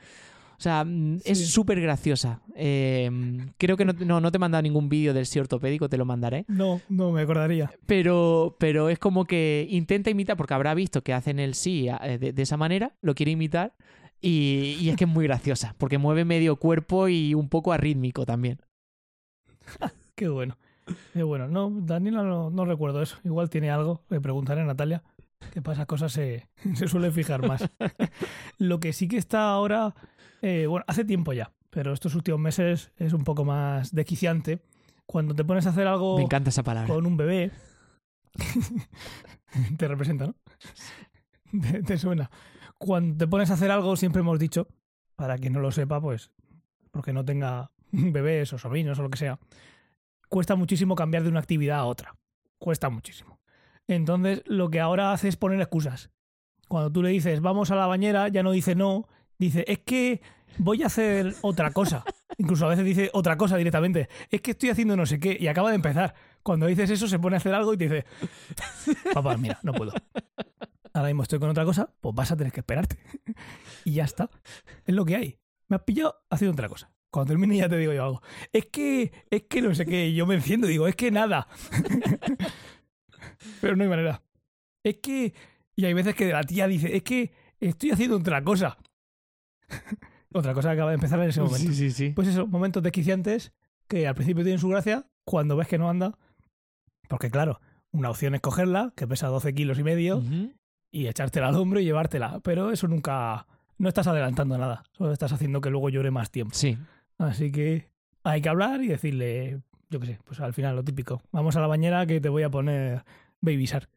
B: O sea, mm, es
A: Sí.
B: súper graciosa. Eh, creo que no, no, no te he mandado ningún vídeo del sí ortopédico, te lo mandaré.
A: No, no me acordaría.
B: Pero, pero es como que intenta imitar, porque habrá visto que hacen el sí eh, de, de esa manera, lo quiere imitar, y, y es que es muy graciosa, porque mueve medio cuerpo y un poco arrítmico también.
A: Qué bueno. Qué bueno. No, Daniela no, no recuerdo eso. Igual tiene algo. Le preguntaré a Natalia. Que para esas cosas se, se suele fijar más. Lo que sí que está ahora, eh, bueno, hace tiempo ya, pero estos últimos meses es un poco más desquiciante. Cuando te pones a hacer algo
B: Me encanta esa palabra.
A: con un bebé, te representa, ¿no? Te, te suena. Cuando te pones a hacer algo, siempre hemos dicho, para quien no lo sepa, pues, porque no tenga bebés o sobrinos o lo que sea, cuesta muchísimo cambiar de una actividad a otra. Cuesta muchísimo. Entonces, lo que ahora hace es poner excusas. Cuando tú le dices, vamos a la bañera, ya no dice no, dice, es que voy a hacer otra cosa. Incluso a veces dice otra cosa directamente. Es que estoy haciendo no sé qué y acaba de empezar. Cuando dices eso, se pone a hacer algo y te dice, papá, mira, no puedo. Ahora mismo estoy con otra cosa, pues vas a tener que esperarte. y ya está. Es lo que hay. Me has pillado haciendo otra cosa. Cuando termine ya te digo yo algo. Es que, es que no sé qué. Yo me enciendo y digo, es que nada. Pero no hay manera. Es que. Y hay veces que la tía dice, es que estoy haciendo otra cosa. otra cosa que acaba de empezar en ese momento.
B: Sí, sí, sí.
A: Pues eso, momentos desquiciantes que al principio tienen su gracia, cuando ves que no anda. Porque claro, una opción es cogerla, que pesa 12 kilos y medio, y echártela al hombro y llevártela. Pero eso nunca. No estás adelantando nada. Solo estás haciendo que luego llore más tiempo.
B: Sí.
A: Así que hay que hablar y decirle, yo qué sé, pues al final lo típico. Vamos a la bañera que te voy a poner Baby Shark.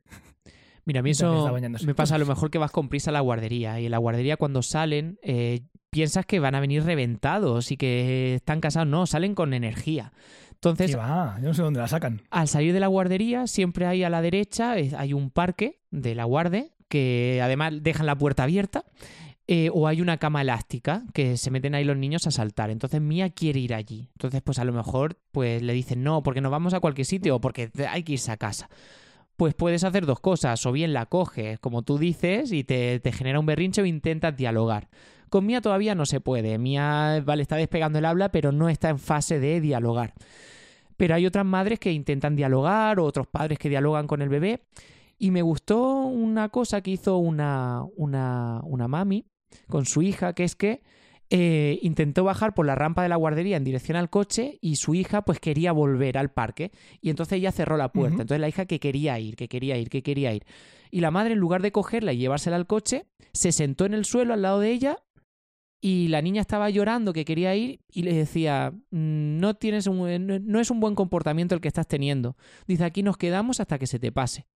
B: Mira, a mí eso me pasa a lo mejor que vas con prisa a la guardería y en la guardería cuando salen eh, piensas que van a venir reventados y que están casados. No, salen con energía. Entonces,
A: Sí, va, yo no sé dónde la sacan.
B: al salir de la guardería siempre hay a la derecha eh, hay un parque de la guarde que además dejan la puerta abierta eh, o hay una cama elástica que se meten ahí los niños a saltar. Entonces Mía quiere ir allí. Entonces pues a lo mejor pues le dicen no porque nos vamos a cualquier sitio o porque hay que irse a casa. Pues puedes hacer dos cosas, o bien la coges, como tú dices, y te, te genera un berrinche o intentas dialogar. Con Mía todavía no se puede. Mía, vale, está despegando el habla, pero no está en fase de dialogar. Pero hay otras madres que intentan dialogar o otros padres que dialogan con el bebé. Y me gustó una cosa que hizo una, una, una mami con su hija, que es que eh, intentó bajar por la rampa de la guardería en dirección al coche y su hija pues quería volver al parque. Y entonces ella cerró la puerta. Entonces la hija que quería ir, que quería ir, que quería ir. Y la madre, en lugar de cogerla y llevársela al coche, se sentó en el suelo al lado de ella y la niña estaba llorando que quería ir y le decía, "Mm, no tienes un, no no es un buen comportamiento el que estás teniendo. Dice, aquí nos quedamos hasta que se te pase.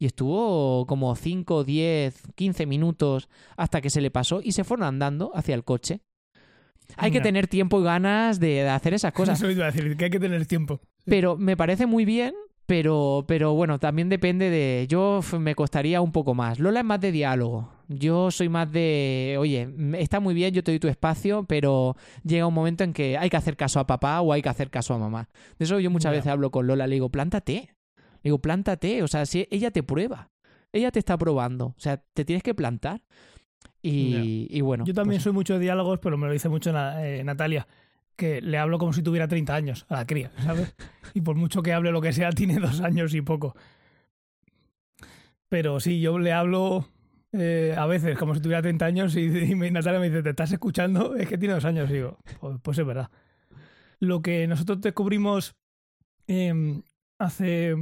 B: Y estuvo como 5, 10, 15 minutos hasta que se le pasó y se fueron andando hacia el coche. Hay que tener tiempo y ganas de, de hacer esas cosas.
A: Eso iba a decir, que hay que tener tiempo.
B: Pero me parece muy bien, pero, pero bueno, también depende de... Yo me costaría un poco más. Lola es más de diálogo. Yo soy más de, oye, está muy bien, yo te doy tu espacio, pero llega un momento en que hay que hacer caso a papá o hay que hacer caso a mamá. De eso yo muchas veces hablo con Lola, le digo, plántate. Digo, plántate. O sea, si ella te prueba, ella te está probando. O sea, te tienes que plantar. Y, y bueno.
A: Yo también
B: pues-
A: soy mucho de diálogos, pero me lo dice mucho eh, Natalia, que le hablo como si tuviera 30 años a la cría, ¿sabes? Y por mucho que hable lo que sea, tiene dos años y poco. Pero sí, yo le hablo eh, a veces como si tuviera 30 años y, Natalia me dice, ¿te estás escuchando? Es que tiene dos años. Y digo, pues, pues es verdad. Lo que nosotros descubrimos em, hace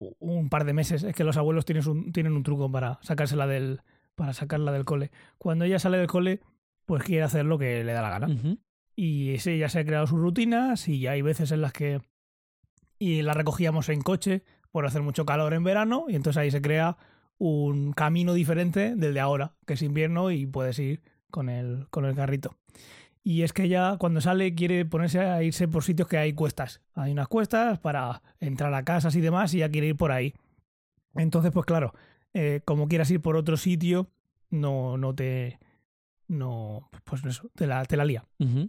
A: un par de meses es que los abuelos tienen un, tienen un truco para sacársela del, para sacarla del cole. Cuando ella sale del cole, pues quiere hacer lo que le da la gana. Y ese ya se ha creado sus rutinas y hay veces en las que y la recogíamos en coche por hacer mucho calor en verano y entonces ahí se crea un camino diferente del de ahora, que es invierno y puedes ir con el, con el carrito. Y es que ella cuando sale quiere ponerse a irse por sitios que hay cuestas. Hay unas cuestas para entrar a casas y demás y ella quiere ir por ahí. Entonces, pues claro, eh, como quieras ir por otro sitio, no, no te... No, pues eso, te la, te la lía.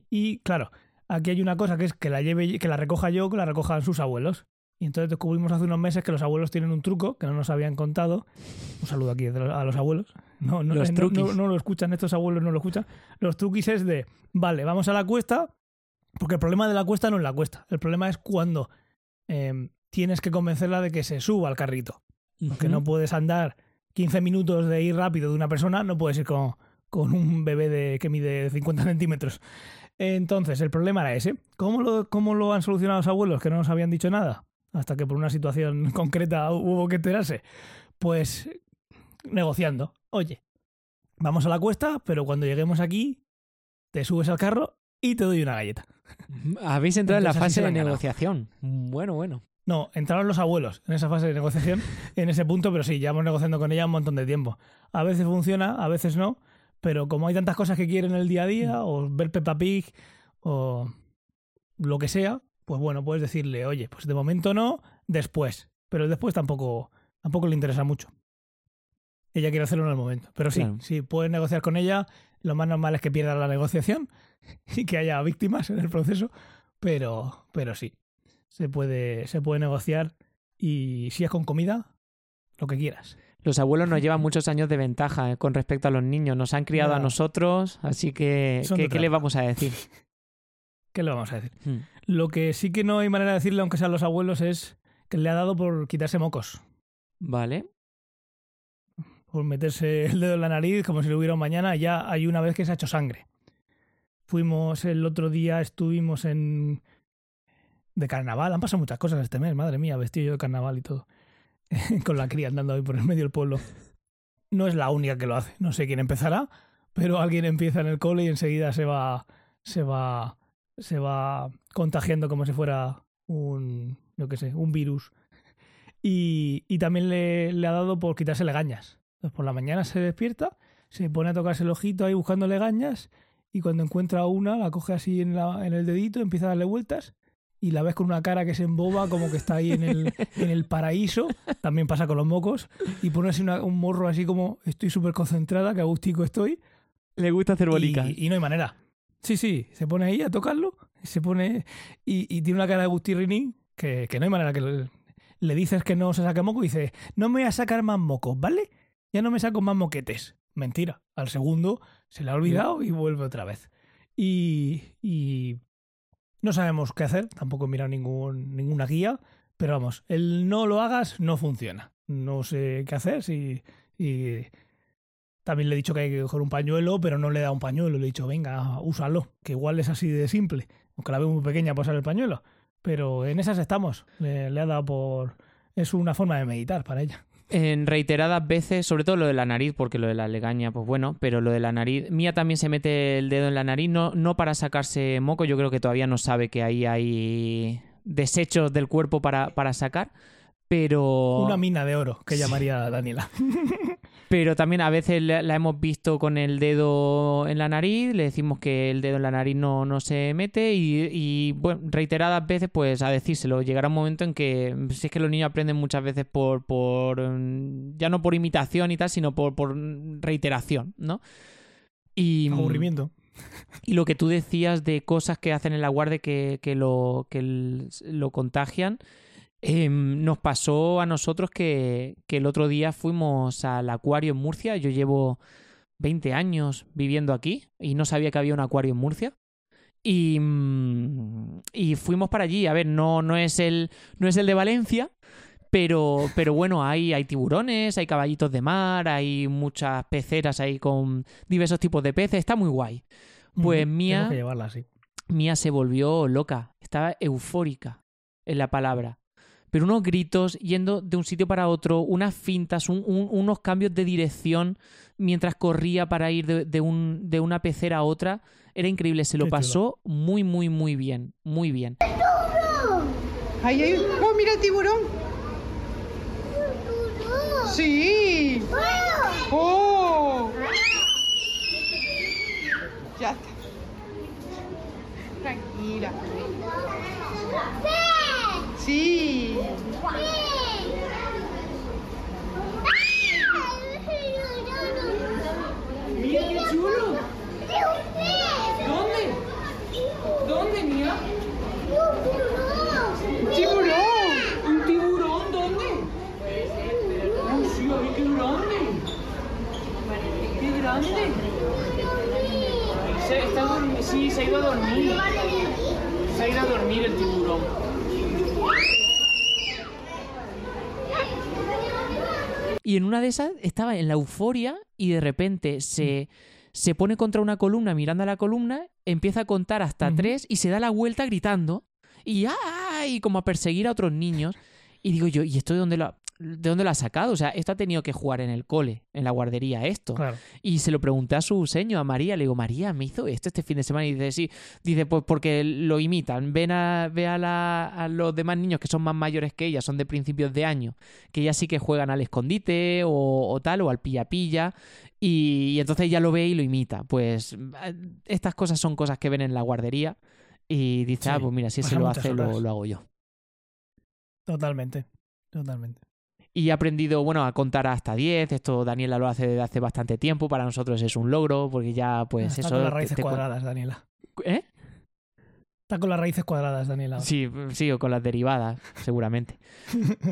A: Y claro, aquí hay una cosa que es que la lleve, que la recoja yo, que la recojan sus abuelos. Y entonces descubrimos hace unos meses que los abuelos tienen un truco que no nos habían contado. Un saludo aquí a los abuelos. No, no,
B: Los
A: eh, no-
B: truquis.
A: no- no lo escuchan, estos abuelos no lo escuchan. Los truquis es de, vale, vamos a la cuesta, porque el problema de la cuesta no es la cuesta. El problema es cuando eh, tienes que convencerla de que se suba al carrito. Porque no puedes andar 15 minutos de ir rápido de una persona, no puedes ir con, con un bebé de, que mide 50 centímetros. Entonces, el problema era ese. ¿Cómo lo, ¿Cómo lo han solucionado los abuelos que no nos habían dicho nada? Hasta que por una situación concreta hubo que enterarse. Pues negociando. Oye, vamos a la cuesta, pero cuando lleguemos aquí, te subes al carro y te doy una galleta.
B: Habéis entrado en la fase de negociación. Bueno, bueno.
A: No, entraron los abuelos en esa fase de negociación, en ese punto, pero sí, llevamos negociando con ella un montón de tiempo. A veces funciona, a veces no, pero como hay tantas cosas que quieren el día a día, o ver Peppa Pig, o lo que sea, pues bueno, puedes decirle, oye, pues de momento no, después. Pero después tampoco, tampoco le interesa mucho. Ella quiere hacerlo en el momento. Pero sí,
B: Claro.
A: sí, puedes negociar con ella. Lo más normal es que pierda la negociación y que haya víctimas en el proceso, pero, pero sí se puede, se puede negociar y si es con comida, lo que quieras.
B: Los abuelos nos llevan muchos años de ventaja eh, con respecto a los niños. Nos han criado a nosotros, así que ¿qué, qué vamos a decir?
A: ¿Qué le vamos a decir?
B: Hmm.
A: Lo que sí que no hay manera de decirle, aunque sean los abuelos, es que le ha dado por quitarse mocos,
B: Vale.
A: por meterse el dedo en la nariz como si lo hubiera un mañana. Ya hay una vez que se ha hecho sangre. Fuimos el otro día, estuvimos en. de carnaval. Han pasado muchas cosas este mes, madre mía, vestido yo de carnaval y todo. Con la cría andando ahí por el medio del pueblo. No es la única que lo hace. No sé quién empezará, pero alguien empieza en el cole y enseguida se va. se va. Se va contagiando como si fuera un. yo qué sé, un virus. Y, y también le, le ha dado por quitarse legañas. Entonces por la mañana se despierta, se pone a tocarse el ojito ahí buscando legañas y cuando encuentra una la coge así en, la, en el dedito, empieza a darle vueltas y la ves con una cara que se emboba como que está ahí en el, en el paraíso. También pasa con los mocos y pone así una- un morro así como estoy súper concentrada, que agustico estoy
B: Le gusta hacer bolitas.
A: y, y no hay manera. Sí, sí, se pone ahí a tocarlo, se pone y, tiene una cara de Agustín que, que no hay manera que le, dices que no se saque moco y dice, no me voy a sacar más mocos, ¿vale? Ya no me saco más moquetes. Mentira, al segundo se le ha olvidado y vuelve otra vez. Y, y no sabemos qué hacer, tampoco he mirado ningún, ninguna guía, pero vamos, el no lo hagas no funciona. No sé qué hacer si, y también le he dicho que hay que coger un pañuelo, pero no le he dado un pañuelo. Le he dicho, venga, úsalo, que igual es así de simple. Aunque la veo muy pequeña para usar el pañuelo. Pero en esas estamos. Le, le ha dado por... Es una forma de meditar para ella.
B: En reiteradas veces, sobre todo lo de la nariz, porque lo de la legaña, pues bueno, pero lo de la nariz. Mía también se mete el dedo en la nariz, no, no para sacarse moco, yo creo que todavía no sabe que ahí hay desechos del cuerpo para, para sacar, pero...
A: Una mina de oro, que llamaría Daniela.
B: Pero también a veces la hemos visto con el dedo en la nariz, le decimos que el dedo en la nariz no, no se mete y, y, bueno, reiteradas veces pues a decírselo. Llegará un momento en que, si es que los niños aprenden muchas veces por, por mm, ya no por imitación y tal, sino por, por reiteración, ¿no? Y,
A: Aburrimiento.
B: y lo que tú decías de cosas que hacen en la guardia que, que lo, que el- lo contagian, eh, nos pasó a nosotros que, que el otro día fuimos al acuario en Murcia. Yo llevo 20 años viviendo aquí y no sabía que había un acuario en Murcia. Y, mm, y fuimos para allí. A ver, no, no, es, el, no es el de Valencia, pero, pero bueno, hay, hay tiburones, hay caballitos de mar, hay muchas peceras ahí con diversos tipos de peces. Está muy guay. Pues
A: Ujú,
B: Mía-
A: Tengo que llevarla así.
B: Mía se volvió loca, estaba eufórica en la palabra. Pero unos gritos yendo de un sitio para otro, unas fintas, un- un- unos cambios de dirección mientras corría para ir de, de un- de una pecera a otra. Era increíble, se lo pasó muy, muy, muy bien, muy bien.
H: Ahí hay... ¡Oh, mira el tiburón! ¡Sí! ¡Oh! Ya está. Tranquila. Sí. Mira qué chulo. ¿Dónde? ¿Dónde, mía? ¡Un tiburón! ¿Un tiburón? ¿Dónde? ¡Oh, sí, ay, qué grande! ¡Qué grande! Se, está sí, se ha ido a dormir. Se ha ido a dormir el tiburón.
B: Y en una de esas estaba en la euforia y de repente se, se pone contra una columna mirando a la columna, empieza a contar hasta tres y se da la vuelta gritando y ¡ay! como a perseguir a otros niños. Y digo yo, ¿y esto de dónde lo ha, de dónde lo ha sacado? O sea, esto ha tenido que jugar en el cole, en la guardería, esto.
A: Claro.
B: Y se lo pregunté a su seño, a María. Le digo, María, ¿me hizo esto este fin de semana? Y dice, sí. Dice, pues porque lo imitan. Ven a, ve a, la- a los demás niños que son más mayores que ella, son de principios de año, que ya sí que juegan al escondite o, o tal, o al pilla-pilla. Y, y entonces ella lo ve y lo imita. Pues eh, estas cosas son cosas que ven en la guardería. Y dice,
A: Sí,
B: ah, pues mira, si
A: pasan
B: se lo
A: muchas
B: hace, lo, lo hago yo.
A: Totalmente. Totalmente.
B: Y he aprendido, bueno, a contar hasta 10. Esto Daniela lo hace desde hace bastante tiempo. Para nosotros es un logro, porque ya, pues
A: Está
B: eso.
A: con las raíces
B: te
A: cuadradas, Daniela.
B: ¿Eh?
A: Está con las raíces cuadradas, Daniela.
B: Sí, sí, o con las derivadas, seguramente.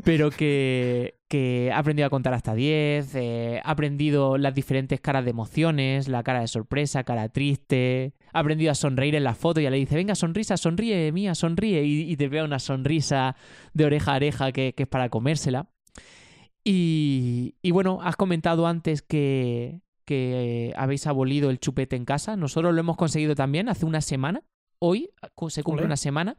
B: Pero que, que ha aprendido a contar hasta 10, eh, ha aprendido las diferentes caras de emociones, la cara de sorpresa, cara triste, ha aprendido a sonreír en la foto y ya le dice, venga, sonrisa, sonríe, mía, sonríe, y, y te vea una sonrisa de oreja a oreja que, que es para comérsela. Y, y bueno, has comentado antes que, que habéis abolido el chupete en casa. Nosotros lo hemos conseguido también hace una semana. Hoy se cumple una semana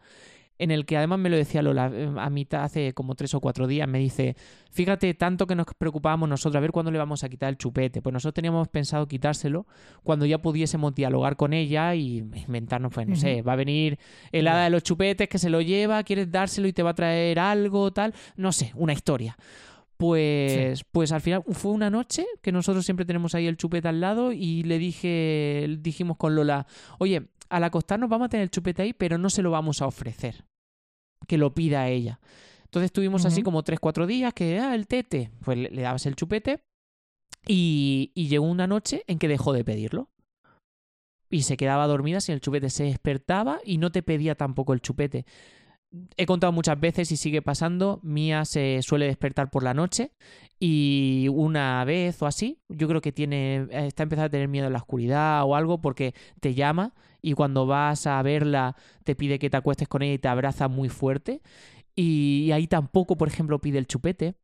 B: en el que además me lo decía Lola eh, a mitad hace como tres o cuatro días. Me dice, fíjate tanto que nos preocupábamos nosotros a ver cuándo le vamos a quitar el chupete. Pues nosotros teníamos pensado quitárselo cuando ya pudiésemos dialogar con ella y inventarnos, pues no sé, va a venir el hada de los chupetes que se lo lleva, quieres dárselo y te va a traer algo, tal. No sé, una historia. Pues, pues al final fue una noche que nosotros siempre tenemos ahí el chupete al lado y le dije, dijimos con Lola, oye, al acostarnos vamos a tener el chupete ahí, pero no se lo vamos a ofrecer. Que lo pida ella. Entonces estuvimos así como tres, cuatro días que, ah, el tete. Pues le, le dabas el chupete y, y llegó una noche en que dejó de pedirlo. Y se quedaba dormida sin el chupete. Se despertaba y no te pedía tampoco el chupete. He contado muchas veces y sigue pasando. Mía se suele despertar por la noche y una vez o así, yo creo que tiene está empezando a tener miedo en la oscuridad o algo porque te llama y cuando vas a verla te pide que te acuestes con ella y te abraza muy fuerte y ahí tampoco, por ejemplo, pide el chupete.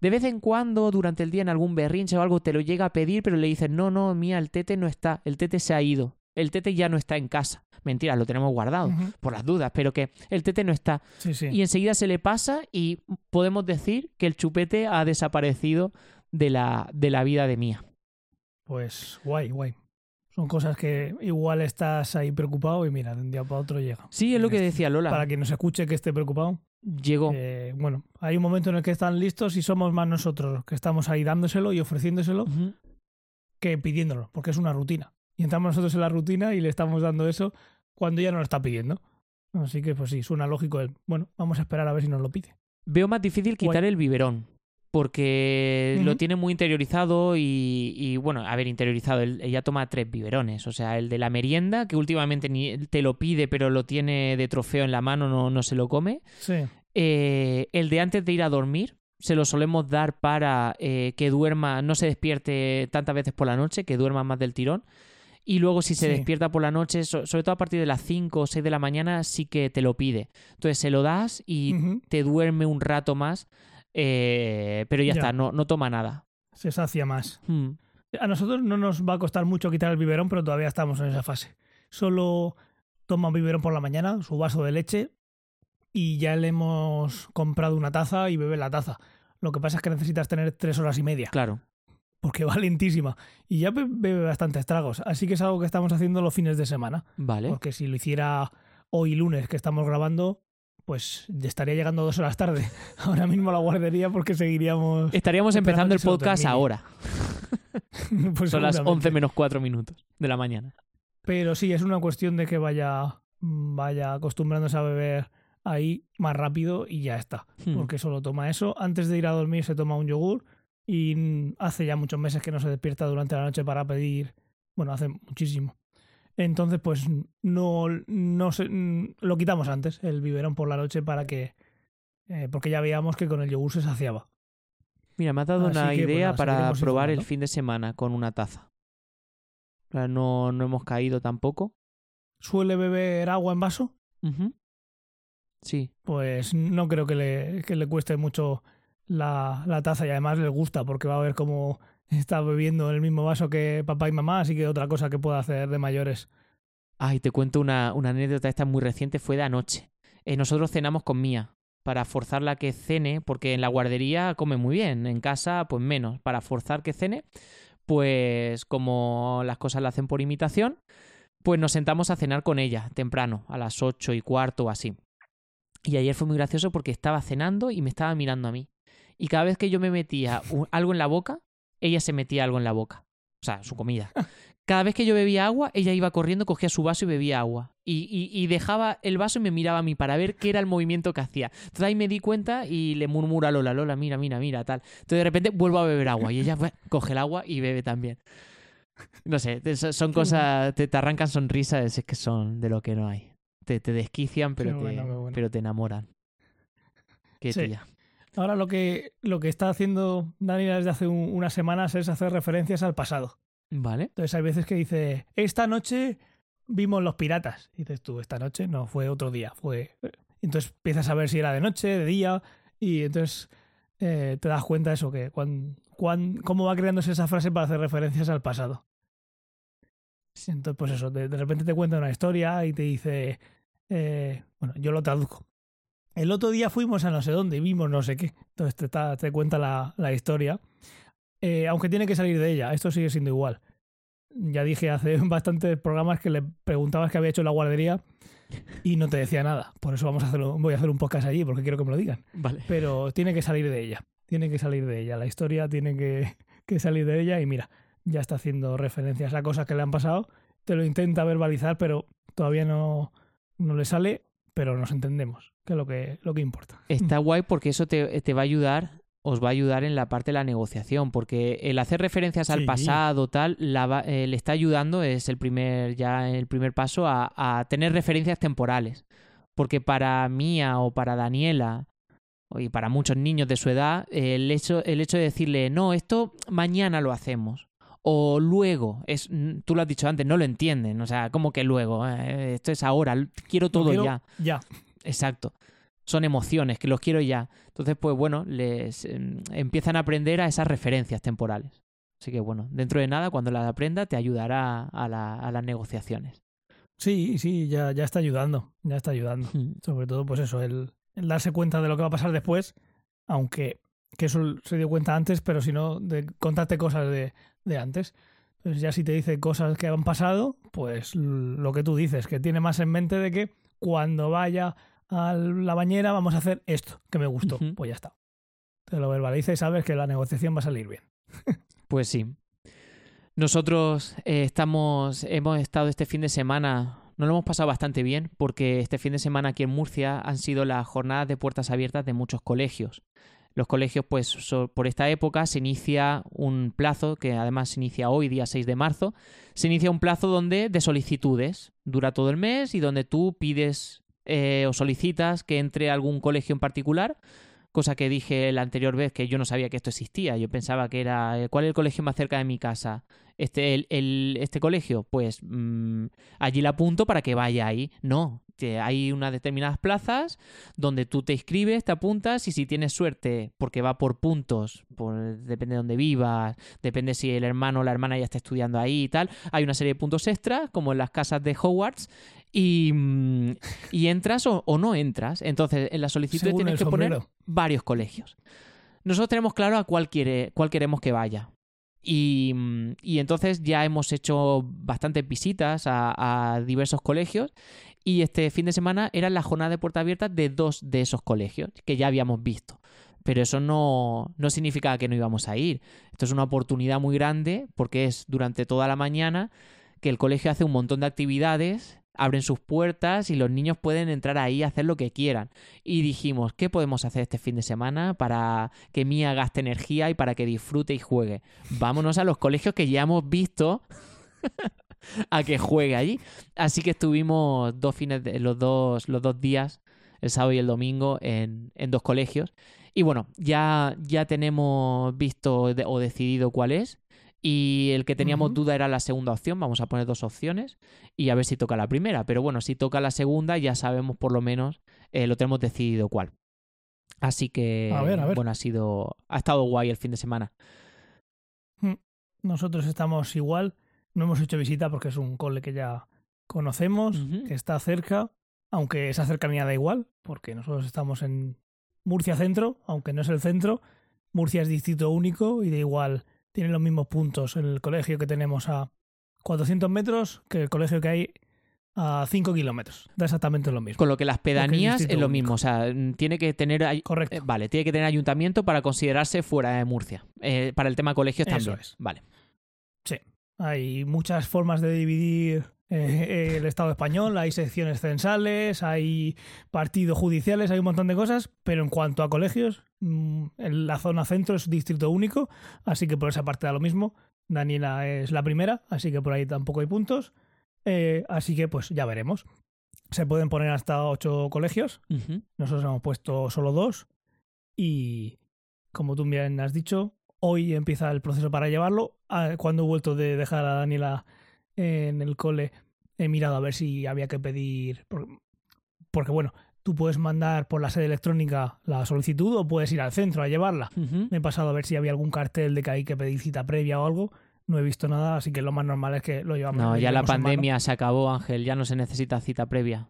B: De vez en cuando, durante el día, en algún berrinche o algo, te lo llega a pedir, pero le dices, no, no, mía, el tete no está, el tete se ha ido, el tete ya no está en casa. Mentira, lo tenemos guardado, por las dudas, pero que el tete no está.
A: Sí, sí.
B: Y enseguida se le pasa y podemos decir que el chupete ha desaparecido de la, de la vida de Mía.
A: Pues guay, guay. Son cosas que igual estás ahí preocupado y mira, de un día para otro llega.
B: Sí, es lo que decía Lola.
A: Para quien nos escuche que esté preocupado.
B: Llegó.
A: Eh, bueno, hay un momento en el que están listos y somos más nosotros los que estamos ahí dándoselo y ofreciéndoselo que pidiéndolo, porque es una rutina. Y entramos nosotros en la rutina y le estamos dando eso cuando ya no lo está pidiendo. Así que, pues sí, suena lógico el, bueno, vamos a esperar a ver si nos lo pide.
B: Veo más difícil quitar
A: Guay.
B: el biberón. Porque lo tiene muy interiorizado y, y, bueno, a ver, interiorizado. Él, ella toma tres biberones. O sea, el de la merienda, que últimamente ni te lo pide, pero lo tiene de trofeo en la mano, no, no se lo come.
A: Sí.
B: Eh, el de antes de ir a dormir, se lo solemos dar para eh, que duerma, no se despierte tantas veces por la noche, que duerma más del tirón. Y luego si se
A: Sí.
B: despierta por la noche, so- sobre todo a partir de las 5 o 6 de la mañana, sí que te lo pide. Entonces se lo das y te duerme un rato más, eh, pero ya,
A: Ya.
B: está, no, no toma nada.
A: Se sacia más.
B: Hmm.
A: A nosotros no nos va a costar mucho quitar el biberón, pero todavía estamos en esa fase. Solo toma un biberón por la mañana, su vaso de leche, y ya le hemos comprado una taza y bebe la taza. Lo que pasa es que necesitas tener tres horas y media,
B: Claro.
A: Porque va lentísima. Y ya be- bebe bastantes tragos. Así que es algo que estamos haciendo los fines de semana.
B: Vale.
A: Porque si lo hiciera hoy lunes que estamos grabando, pues estaría llegando dos horas tarde. Ahora mismo a la guardería porque seguiríamos...
B: Estaríamos empezando el podcast ahora.
A: pues
B: Son las
A: seguramente.
B: 11 menos 4 minutos de la mañana.
A: Pero sí, es una cuestión de que vaya, vaya acostumbrándose a beber ahí más rápido y ya está.
B: Hmm.
A: Porque solo toma eso. Antes de ir a dormir se toma un yogur y hace ya muchos meses que no se despierta durante la noche para pedir. Bueno, hace muchísimo. Entonces, pues no, no se- lo quitamos antes, el biberón por la noche, para que. eh, porque ya veíamos que con el yogur se saciaba.
B: Mira, me has dado
A: Así
B: una
A: que, pues,
B: idea para probar el fin de semana con una taza. No, no hemos caído tampoco.
A: ¿Suele beber agua en vaso?
B: Sí.
A: pues no creo que le, que le cueste mucho la, taza y además le gusta porque va a ver cómo está bebiendo en el mismo vaso que papá y mamá, así que otra cosa que pueda hacer de mayores.
B: Ay, te cuento una, una anécdota, esta muy reciente, fue de anoche. Eh, nosotros cenamos con Mía para forzarla a que cene, porque en la guardería come muy bien, en casa pues menos. Para forzar que cene, pues como las cosas la hacen por imitación, pues nos sentamos a cenar con ella temprano, a las ocho y cuarto o así. Y ayer fue muy gracioso porque estaba cenando y me estaba mirando a mí. Y cada vez que yo me metía un- algo en la boca, ella se metía algo en la boca. O sea, su comida. Cada vez que yo bebía agua, ella iba corriendo, cogía su vaso y bebía agua. Y, y- y dejaba el vaso y me miraba a mí para ver qué era el movimiento que hacía. Entonces ahí me di cuenta y le murmura a Lola, Lola, mira, mira, mira, tal. Entonces de repente vuelvo a beber agua y ella pues, coge el agua y bebe también. No sé, son cosas, te, te arrancan sonrisas, es que son de lo que no hay. Te, te desquician, pero, te,
A: bueno.
B: pero te enamoran. Qué
A: Sí.
B: tía.
A: Ahora lo que, lo que está haciendo Dani desde hace un- unas semanas es hacer referencias al pasado.
B: Vale.
A: Entonces hay veces que dice, esta noche vimos los piratas. Y dices tú, esta noche no, fue otro día, fue... Entonces empiezas a ver si era de noche, de día, y entonces eh, te das cuenta de eso, que cuan, cuan- cómo va creándose esa frase para hacer referencias al pasado. Entonces, pues eso, de, de repente te cuenta una historia y te dice, eh, bueno, yo lo traduzco. El otro día fuimos a no sé dónde y vimos no sé qué. Entonces te, cuenta la, la historia. Eh, aunque tiene que salir de ella, esto sigue siendo igual. Ya dije hace bastantes programas que le preguntabas qué había hecho en la guardería y no te decía nada. Por eso vamos a hacerlo, voy a hacer un podcast allí porque quiero que me lo digan.
B: Vale.
A: Pero tiene que salir de ella. Tiene que salir de ella. La historia tiene que, que salir de ella y mira, ya está haciendo referencias a cosas que le han pasado. Te lo intenta verbalizar, pero todavía no, no le sale, pero nos entendemos, que es lo que, lo que importa.
B: Está guay porque eso te, te va a ayudar, os va a ayudar en la parte de la negociación, porque el hacer referencias al
A: Sí.
B: pasado, tal, la va- eh, le está ayudando, es el primer, ya el primer paso a, a tener referencias temporales. Porque para Mía o para Daniela, y para muchos niños de su edad, el hecho, el hecho de decirle, no, esto mañana lo hacemos. O luego, es, tú lo has dicho antes, no lo entienden. O sea, como que luego, Eh, esto es ahora, quiero todo
A: quiero
B: ya.
A: Ya.
B: Exacto. Son emociones que los quiero ya. Entonces, pues bueno, les em, empiezan a aprender a esas referencias temporales. Así que bueno, dentro de nada, cuando las aprenda, te ayudará a, la- a las negociaciones.
A: Sí, sí, ya, ya está ayudando. Ya está ayudando. Sobre todo, pues eso, el, el darse cuenta de lo que va a pasar después, aunque que eso se dio cuenta antes, pero si no, de contarte cosas de, de antes. Entonces ya si te dice cosas que han pasado, pues lo que tú dices, que tiene más en mente de que cuando vaya a la bañera, vamos a hacer esto, que me gustó. Pues ya está. Te lo verbaliza y sabes que la negociación va a salir bien.
B: Pues sí. Nosotros eh, estamos, hemos estado este fin de semana, nos lo hemos pasado bastante bien, porque este fin de semana aquí en Murcia han sido las jornadas de puertas abiertas de muchos colegios. Los colegios, pues so- por esta época se inicia un plazo, que además se inicia hoy, día 6 de marzo, se inicia un plazo donde de solicitudes, dura todo el mes y donde tú pides eh, o solicitas que entre algún colegio en particular cosa que dije la anterior vez que yo no sabía que esto existía. Yo pensaba que era eh, ¿cuál es el colegio más cerca de mi casa? Este, el, el- este colegio, pues mm, allí la apunto para que vaya ahí. No, hay unas determinadas plazas donde tú te inscribes, te apuntas y si tienes suerte, porque va por puntos, depende de dónde vivas, depende si el hermano o la hermana ya está estudiando ahí y tal, hay una serie de puntos extras, como en las casas de Hogwarts, y, mm, y entras o, o no entras. Entonces, en la solicitud
A: Según
B: tienes que poner varios colegios. Nosotros tenemos claro a cuál, quiere, cuál queremos que vaya. Y, mm, y entonces ya hemos hecho bastantes visitas a, a diversos colegios y este fin de semana era la jornada de puerta abierta de dos de esos colegios que ya habíamos visto. Pero eso no, no significa que no íbamos a ir. Esto es una oportunidad muy grande porque es durante toda la mañana que el colegio hace un montón de actividades, abren sus puertas y los niños pueden entrar ahí a hacer lo que quieran. Y dijimos, ¿qué podemos hacer este fin de semana para que Mía gaste energía y para que disfrute y juegue? Vámonos a los colegios que ya hemos visto a que juegue allí. Así que estuvimos dos fines de, los dos los dos días, el sábado y el domingo, en, en dos colegios. Y bueno, ya, ya tenemos visto o decidido cuál es. Y el que teníamos duda era la segunda opción. Vamos a poner dos opciones y a ver si toca la primera. Pero bueno, si toca la segunda, ya sabemos por lo menos, eh, lo tenemos decidido cuál. Así que,
A: A ver, a ver.
B: bueno, ha sido, ha estado guay el fin de semana.
A: Nosotros estamos igual. No hemos hecho visita porque es un cole que ya conocemos, que está cerca, aunque esa cercanía da igual, porque nosotros estamos en Murcia Centro, aunque no es el centro. Murcia es distrito único y da igual, tiene los mismos puntos el colegio que tenemos a 400 metros que el colegio que hay a 5 kilómetros. Da exactamente lo mismo.
B: Con lo que las pedanías es lo mismo. O sea, tiene que tener.
A: Correcto.
B: eh, vale, tiene que tener ayuntamiento para considerarse fuera de Murcia. Eh, para el tema colegios
A: Eso
B: también.
A: es.
B: Vale.
A: Hay muchas formas de dividir eh, el Estado español, hay secciones censales, hay partidos judiciales, hay un montón de cosas, pero en cuanto a colegios, mm, en la zona centro es distrito único, así que por esa parte da lo mismo. Daniela es la primera, así que por ahí tampoco hay puntos. Eh, así que pues ya veremos. Se pueden poner hasta ocho colegios, nosotros hemos puesto solo dos y como tú bien has dicho, hoy empieza el proceso para llevarlo. Ah, Cuando he vuelto de dejar a Daniela en el cole, he mirado a ver si había que pedir... por- Porque bueno, tú puedes mandar por la sede electrónica la solicitud o puedes ir al centro a llevarla. Me he pasado a ver si había algún cartel de que hay que pedir cita previa o algo. No he visto nada, así que lo más normal es que lo llevamos.
B: No, ya la pandemia se acabó, Ángel. Ya no se necesita cita previa.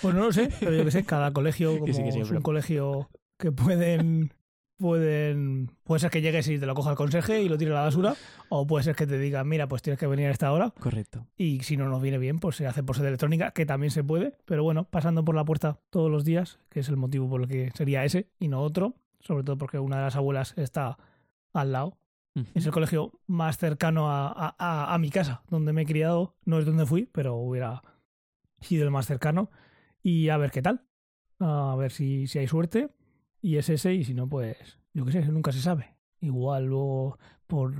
A: Pues no lo sé, pero yo que sé, cada colegio, como
B: Que sí, que sí,
A: es un colegio que pueden, pueden, puede ser que llegues y te lo coja el conserje y lo tire a la basura, o puede ser que te digan, mira, pues tienes que venir a esta hora,
B: Correcto.
A: y si no nos viene bien, pues se hace por sede electrónica, que también se puede, pero bueno, pasando por la puerta todos los días, que es el motivo por el que sería ese y no otro, sobre todo porque una de las abuelas está al lado. Es el colegio más cercano a, a- a- a mi casa, donde me he criado. No es donde fui, pero hubiera sido el más cercano. Y a ver qué tal. A ver si, si hay suerte. Y es ese, y si no, pues yo qué sé, nunca se sabe. Igual luego por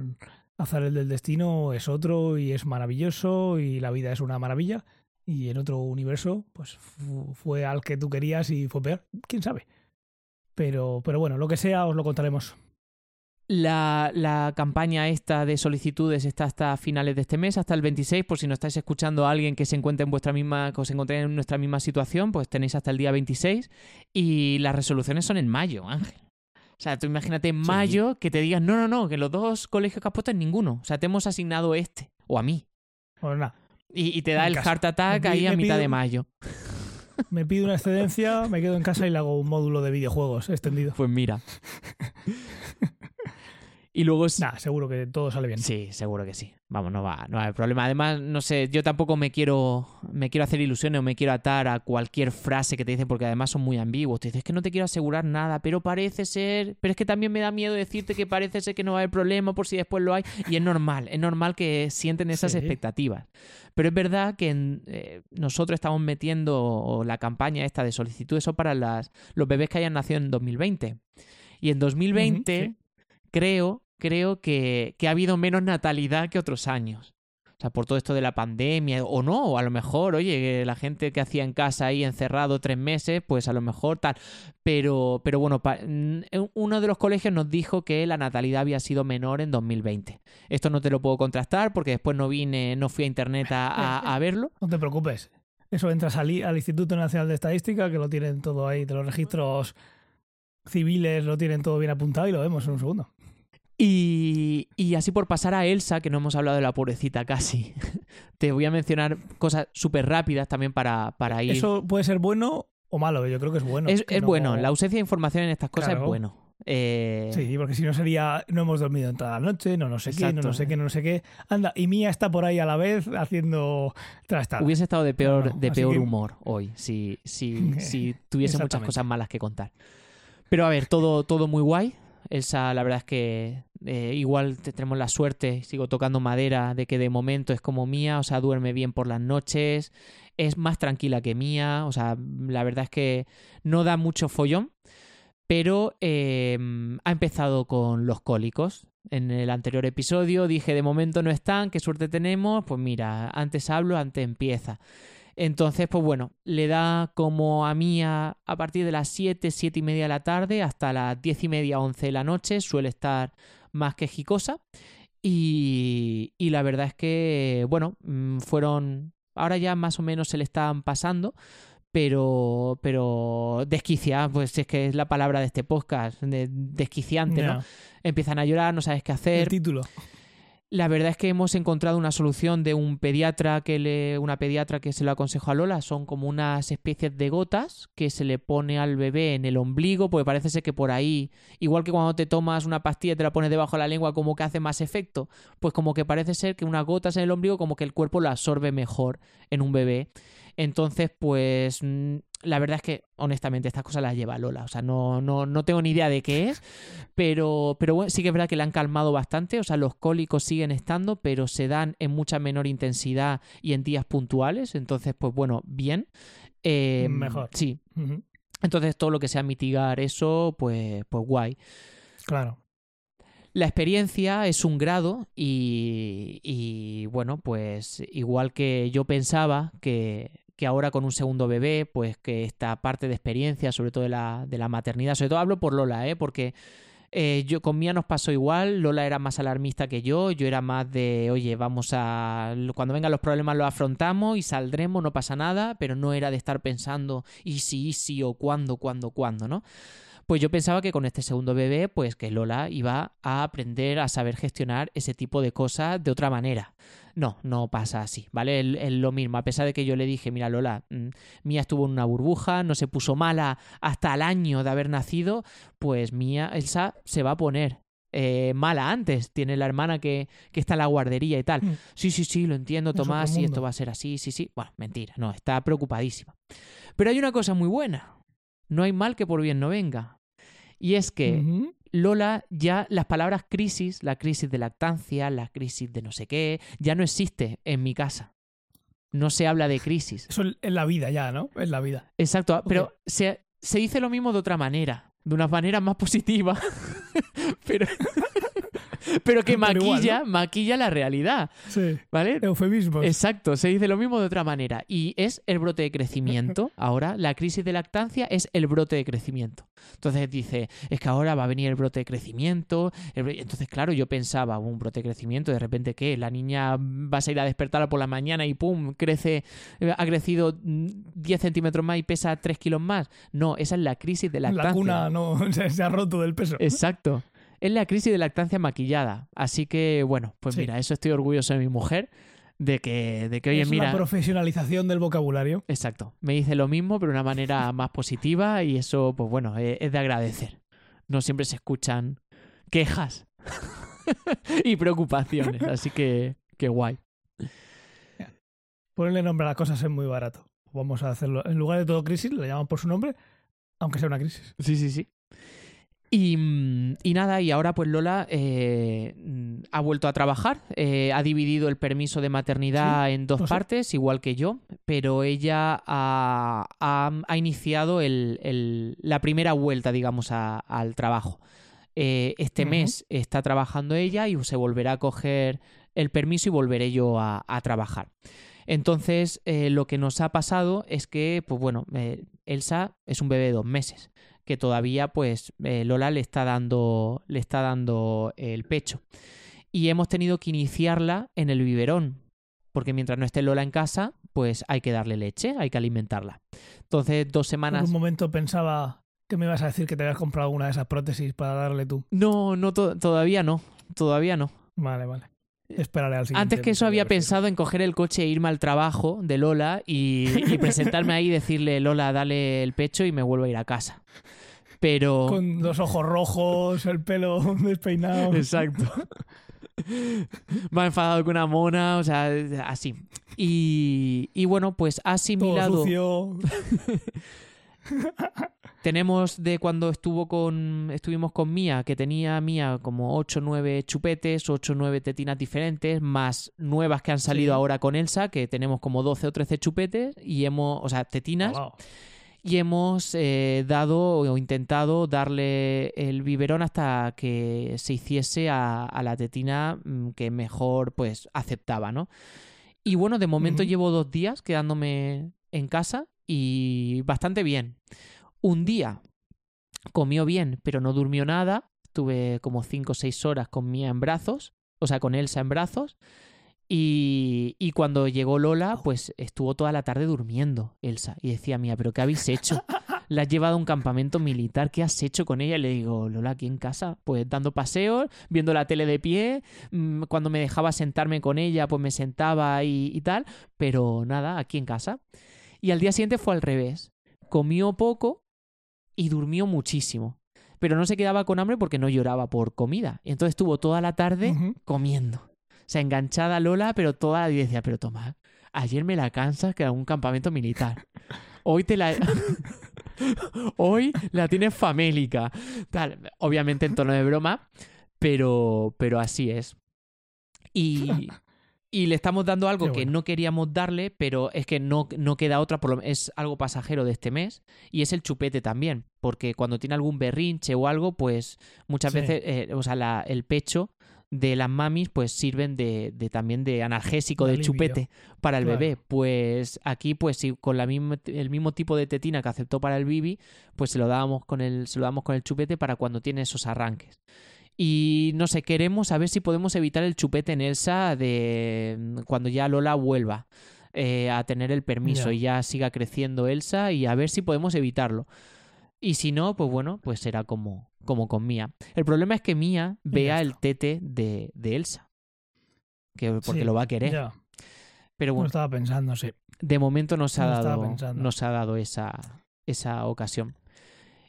A: azar el del destino es otro y es maravilloso y la vida es una maravilla. Y en otro universo, pues fu- fue al que tú querías y fue peor. ¿Quién sabe? Pero, pero bueno, lo que sea os lo contaremos.
B: La, la campaña esta de solicitudes está hasta finales de este mes, hasta el 26, por si no estáis escuchando a alguien que se encuentre en vuestra misma, que os encontréis en nuestra misma situación, pues tenéis hasta el día 26 y las resoluciones son en mayo, Ángel. O sea, tú imagínate en
A: Sí.
B: mayo que te digan, no, no, no, que los dos colegios que has puesto en ninguno. O sea, te hemos asignado este, o a mí.
A: Pues nada,
B: Y, y te da
A: En
B: el
A: casa.
B: heart attack
A: Me
B: ahí a mitad
A: pido-
B: de mayo.
A: me pido una excedencia, me quedo en casa y le hago un módulo de videojuegos extendido.
B: Pues mira. Y luego es-
A: Nah, seguro que todo sale bien.
B: Sí, seguro que sí. Vamos, no va, no va a haber problema. Además, no sé, yo tampoco me quiero, me quiero hacer ilusiones o me quiero atar a cualquier frase que te dice, porque además son muy ambiguos. Te dices que no te quiero asegurar nada, pero parece ser. Pero es que también me da miedo decirte que parece ser que no va a haber problema por si después lo hay. Y es normal, es normal que sienten esas
A: Sí.
B: expectativas. Pero es verdad que en, eh, nosotros estamos metiendo la campaña esta de solicitudes son para las, los bebés que hayan nacido en 2020. Y en 2020
A: Ujú,
B: creo, creo que, que ha habido menos natalidad que otros años. O sea, por todo esto de la pandemia, o no, a lo mejor, oye, la gente que hacía en casa ahí encerrado tres meses, pues a lo mejor tal. Pero, pero bueno, uno de los colegios nos dijo que la natalidad había sido menor en 2020. Esto no te lo puedo contrastar porque después no vine, no fui a internet a, a- verlo.
A: No te preocupes. Eso entras al, al Instituto Nacional de Estadística, que lo tienen todo ahí, de los registros civiles, lo tienen todo bien apuntado y lo vemos en un segundo.
B: Y, y así por pasar a Elsa, que no hemos hablado de la pobrecita casi, te voy a mencionar cosas súper rápidas también para, para ir.
A: Eso puede ser bueno o malo, yo creo que es bueno.
B: es
A: que
B: es
A: no-
B: bueno, la ausencia de información en estas cosas
A: Claro.
B: es bueno. Eh,
A: Sí, porque si no sería, no hemos dormido en toda la noche, no no sé qué, no no sé qué, no no sé qué. Anda, y Mía está por ahí a la vez haciendo trastadas.
B: Hubiese estado de peor, de peor
A: que-
B: humor hoy si, si, si tuviese muchas cosas malas que contar. Pero a ver, todo, todo muy guay. Elsa, la verdad es que eh, igual te- tenemos la suerte, sigo tocando madera, de que de momento es como mía, o sea, duerme bien por las noches, es más tranquila que mía, o sea, la verdad es que no da mucho follón, pero eh, ha empezado con los cólicos. En el anterior episodio dije, de momento no están, qué suerte tenemos, pues mira, antes hablo, antes empieza. Entonces, pues bueno, le da como a Mía a partir de las 7, 7 y media de la tarde hasta las 10 y media, 11 de la noche, suele estar más quejicosa. Y, y la verdad es que, bueno, mm, fueron, ahora ya más o menos se le están pasando, pero, pero desquicia, pues es que es la palabra de este podcast, de- desquiciante, ¿no?
A: Ya,
B: Empiezan a llorar, no sabes qué
A: el
B: hacer.
A: título.
B: La verdad es que hemos encontrado una solución de un pediatra que le, una pediatra que se lo aconsejó a Lola. Son como unas especies de gotas que se le pone al bebé en el ombligo, porque parece ser que por ahí, igual que cuando te tomas una pastilla y te la pones debajo de la lengua, como que hace más efecto, pues como que parece ser que unas gotas en el ombligo, como que el cuerpo lo absorbe mejor en un bebé. Entonces, pues mm, la verdad es que honestamente estas cosas las lleva Lola. O sea, no, no, no tengo ni idea de qué es, pero, pero bueno, sí que es verdad que le han calmado bastante. O sea, los cólicos siguen estando, pero se dan en mucha menor intensidad y en días puntuales. Entonces, pues bueno, bien. Eh,
A: Mejor.
B: Sí. Entonces, todo lo que sea mitigar eso, pues, pues guay.
A: Claro.
B: La experiencia es un grado y, y, bueno, pues igual que yo pensaba que, que ahora con un segundo bebé, pues que esta parte de experiencia, sobre todo de la, de la maternidad, sobre todo hablo por Lola, ¿eh? porque eh, yo con Mía nos pasó igual, Lola era más alarmista que yo, yo era más de, oye, vamos a, cuando vengan los problemas los afrontamos y saldremos, no pasa nada, pero no era de estar pensando, y si, y si, o cuándo, cuándo, cuándo, ¿no? Pues yo pensaba que con este segundo bebé, pues que Lola iba a aprender a saber gestionar ese tipo de cosas de otra manera. No, no pasa así, ¿vale? Es lo mismo, a pesar de que yo le dije, mira Lola, mm, Mía estuvo en una burbuja, no se puso mala hasta el año de haber nacido, pues Mía, Elsa se va a poner eh, mala antes. Tiene la hermana que, que está en la guardería y tal.
A: Mm.
B: Sí, sí, sí, lo entiendo, Tomás, sí, esto va a ser así, sí, sí. Bueno, mentira, no, está preocupadísima. Pero hay una cosa muy buena. No hay mal que por bien no venga. Y es que. Lola ya las palabras crisis, la crisis de lactancia, la crisis de no sé qué, ya no existe en mi casa. No se habla de crisis.
A: Eso es la vida ya, ¿no? Es la vida.
B: Exacto, pero se, se dice lo mismo de otra manera, de una manera más positiva, pero, pero que
A: Pero igual,
B: maquilla, maquilla la realidad,
A: Sí.
B: ¿vale?
A: Eufemismos.
B: Exacto, se dice lo mismo de otra manera. Y es el brote de crecimiento. Ahora, la crisis de lactancia es el brote de crecimiento. Entonces dice, es que ahora va a venir el brote de crecimiento. Entonces, claro, yo pensaba, un brote de crecimiento, de repente, ¿qué? La niña va a ir a despertarla por la mañana y ¡pum! crece, ha crecido mm, 10 centímetros más y pesa 3 kilos más. No, esa es la crisis de lactancia.
A: la cuna no se, se ha roto del peso.
B: Exacto. Es la crisis de lactancia maquillada. Así que, bueno, pues
A: Sí.
B: mira, eso estoy orgulloso de mi mujer. De que, de que oye,
A: es
B: mira.
A: la profesionalización del vocabulario.
B: Exacto. Me dice lo mismo, pero de una manera más positiva y eso, pues bueno, eh, es de agradecer. No siempre se escuchan quejas. y preocupaciones. Así que, qué guay.
A: Ponerle nombre a las cosas es muy barato. Vamos a hacerlo. En lugar de todo crisis, le llaman por su nombre, aunque sea una crisis.
B: Sí, sí, sí. Y, mm, y nada, y ahora pues Lola eh, mm, ha vuelto a trabajar, eh, ha dividido el permiso de maternidad en dos partes, igual que yo, pero ella ha, ha- ha iniciado el- el- la primera vuelta, digamos, a- al trabajo. Eh, este mes está trabajando ella y se volverá a coger el permiso y volveré yo a, a trabajar. Entonces, eh, lo que nos ha pasado es que, pues bueno, eh, Elsa es un bebé de dos meses que todavía pues eh, Lola le está dando le está dando el pecho y hemos tenido que iniciarla en el biberón porque mientras no esté Lola en casa pues hay que darle leche hay que alimentarla entonces dos semanas
A: un momento pensaba que me ibas a decir que te habías comprado alguna de esas prótesis para darle tú.
B: no no to- todavía no todavía no
A: Vale, vale. Esperaré al siguiente.
B: antes que eso había pensado en coger el coche e irme al trabajo de Lola y, y presentarme ahí y decirle Lola dale el pecho y me vuelvo a ir a casa pero
A: Con los ojos rojos, el pelo despeinado.
B: Exacto. Me ha enfadado con una mona, o sea, así. Y, y bueno, pues ha
A: todo
B: asimilado.
A: sucio.
B: Tenemos de cuando estuvo con, estuvimos con Mía, que tenía Mía como 8 o 9 chupetes, 8 o 9 tetinas diferentes, más nuevas que han salido
A: Sí.
B: ahora con Elsa, que tenemos como 12 o 13 chupetes, y hemos, o sea, tetinas,
A: Wow.
B: y hemos eh, dado o intentado darle el biberón hasta que se hiciese a, a la tetina mm, que mejor pues aceptaba, ¿no? Y bueno, de momento llevo dos días quedándome en casa y bastante bien. Un día comió bien, pero no durmió nada. Tuve como 5 o 6 horas con Mía en brazos, o sea, con Elsa en brazos. Y, y cuando llegó Lola, pues estuvo toda la tarde durmiendo, Elsa. Y decía, Mía, ¿pero qué habéis hecho? La has llevado a un campamento militar, ¿qué has hecho con ella? Y le digo, Lola, aquí en casa, pues dando paseos, viendo la tele de pie. mm, Cuando me dejaba sentarme con ella, pues me sentaba y, y tal. Pero nada, aquí en casa. Y al día siguiente fue al revés. Comió poco y durmió muchísimo. Pero no se quedaba con hambre porque no lloraba por comida. Y entonces estuvo toda la tarde comiendo. O sea, enganchada a Lola, pero toda y decía, pero toma, ayer me la cansas que era un campamento militar. Hoy te la... Hoy la tienes famélica. Tal, obviamente en tono de broma, pero, pero así es. Y, y le estamos dando algo que no queríamos darle, pero es que no, no queda otra, por lo- es algo pasajero de este mes, y es el chupete también, porque cuando tiene algún berrinche o algo, pues muchas
A: Sí.
B: veces, eh, o sea, la- el pecho de las mamis pues sirven de, de también de analgésico,
A: De
B: chupete para el
A: Claro.
B: bebé. Pues aquí, pues sí, con la misma, el mismo tipo de tetina que aceptó para el bibi, pues se lo dábamos con el, se lo damos con el chupete para cuando tiene esos arranques. Y no sé, queremos a ver si podemos evitar el chupete en Elsa de mm, cuando ya Lola vuelva eh, a tener el permiso y ya siga creciendo Elsa y a ver si podemos evitarlo. Y si no, pues bueno, pues será como, como con Mía. El problema es que Mía vea el tete de, de Elsa. Que, porque
A: Sí,
B: lo va a querer.
A: Ya,
B: Pero
A: lo
B: bueno,
A: estaba pensando, sí.
B: de momento nos ha
A: estaba
B: dado, nos ha dado esa, esa ocasión.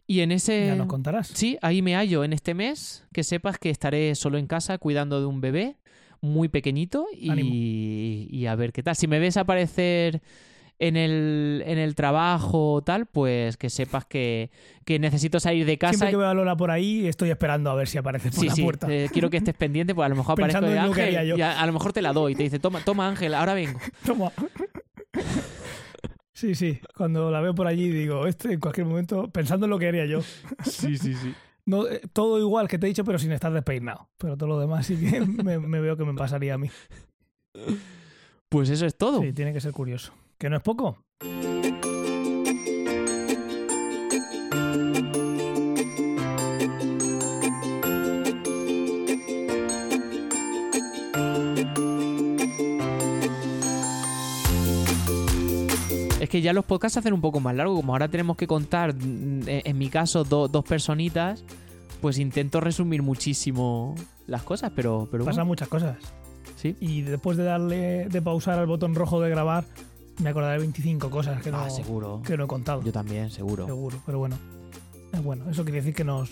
B: Y en ese...
A: Ya nos contarás.
B: Sí, ahí me hallo en este mes. Que sepas que estaré solo en casa cuidando de un bebé muy pequeñito y, y a ver qué tal. Si me ves aparecer en el, en el trabajo o tal, pues que sepas que, que necesito salir de casa.
A: Siempre que veo a Lola por ahí, estoy esperando a ver si aparece por
B: Sí,
A: la
B: sí,
A: puerta.
B: eh, quiero que estés pendiente, pues a lo mejor aparezco de
A: lo
B: Ángel y a, a lo mejor te la doy. Te dice, toma, toma Ángel, ahora vengo.
A: Toma. Sí, sí. Cuando la veo por allí digo, este en cualquier momento, pensando en lo que haría yo.
B: Sí, sí, sí.
A: No, eh, todo igual que te he dicho, pero sin estar despeinado. Pero todo lo demás sí que me, me veo que me pasaría a mí.
B: Pues eso es todo.
A: Sí, tiene que ser curioso. ¿Que no es poco?
B: Es que ya los podcasts se hacen un poco más largos. Como ahora tenemos que contar, mm, en en mi caso, do- dos personitas, pues intento resumir muchísimo las cosas, pero, pero
A: Pasan
B: bueno,
A: muchas cosas.
B: sí.
A: Y después de darle, de pausar al botón rojo de grabar, me acordaré de 25 cosas que no,
B: Ah, seguro.
A: que no he contado.
B: Yo también, seguro.
A: Seguro, pero bueno. Es bueno. Eso quiere decir que nos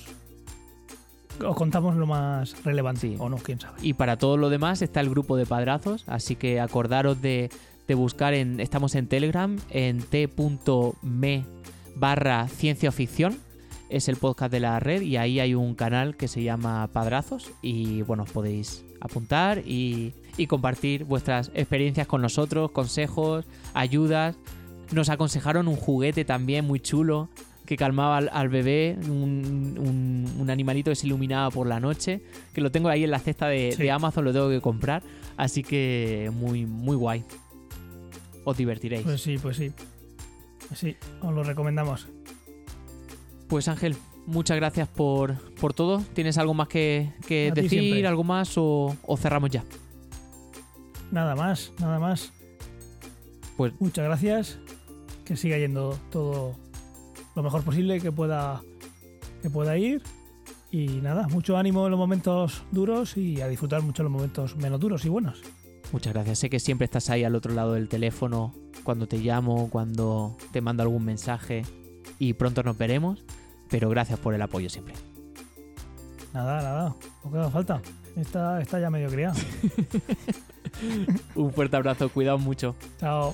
A: os contamos lo más relevante.
B: Sí.
A: O no, quién sabe.
B: Y para todo lo demás está el grupo de padrazos, así que acordaros de, de buscar en. Estamos en Telegram, en t.me barra ciencia ficción. Es el podcast de la red y ahí hay un canal que se llama Padrazos. Y bueno, os podéis apuntar y, y compartir vuestras experiencias con nosotros, consejos, ayudas. Nos aconsejaron un juguete también muy chulo que calmaba al, al bebé, un, un- un animalito que se iluminaba por la noche, que lo tengo ahí en la cesta de,
A: Sí.
B: de Amazon, lo tengo que comprar, así que muy, muy guay. Os divertiréis.
A: Pues sí, pues sí. Pues sí, os lo recomendamos.
B: Pues Ángel, muchas gracias por, por todo. ¿Tienes algo más que, que decir, algo más o, o cerramos ya?
A: Nada más, nada más.
B: Pues
A: Muchas gracias. Que siga yendo todo lo mejor posible que pueda, que pueda ir. Y nada, mucho ánimo en los momentos duros y a disfrutar mucho los momentos menos duros y buenos.
B: Muchas gracias. Sé que siempre estás ahí al otro lado del teléfono, cuando te llamo, cuando te mando algún mensaje y pronto nos veremos, pero gracias por el apoyo siempre.
A: Nada, nada, no queda falta. Está, está ya medio criada.
B: Un fuerte abrazo, cuidado mucho.
A: Chao.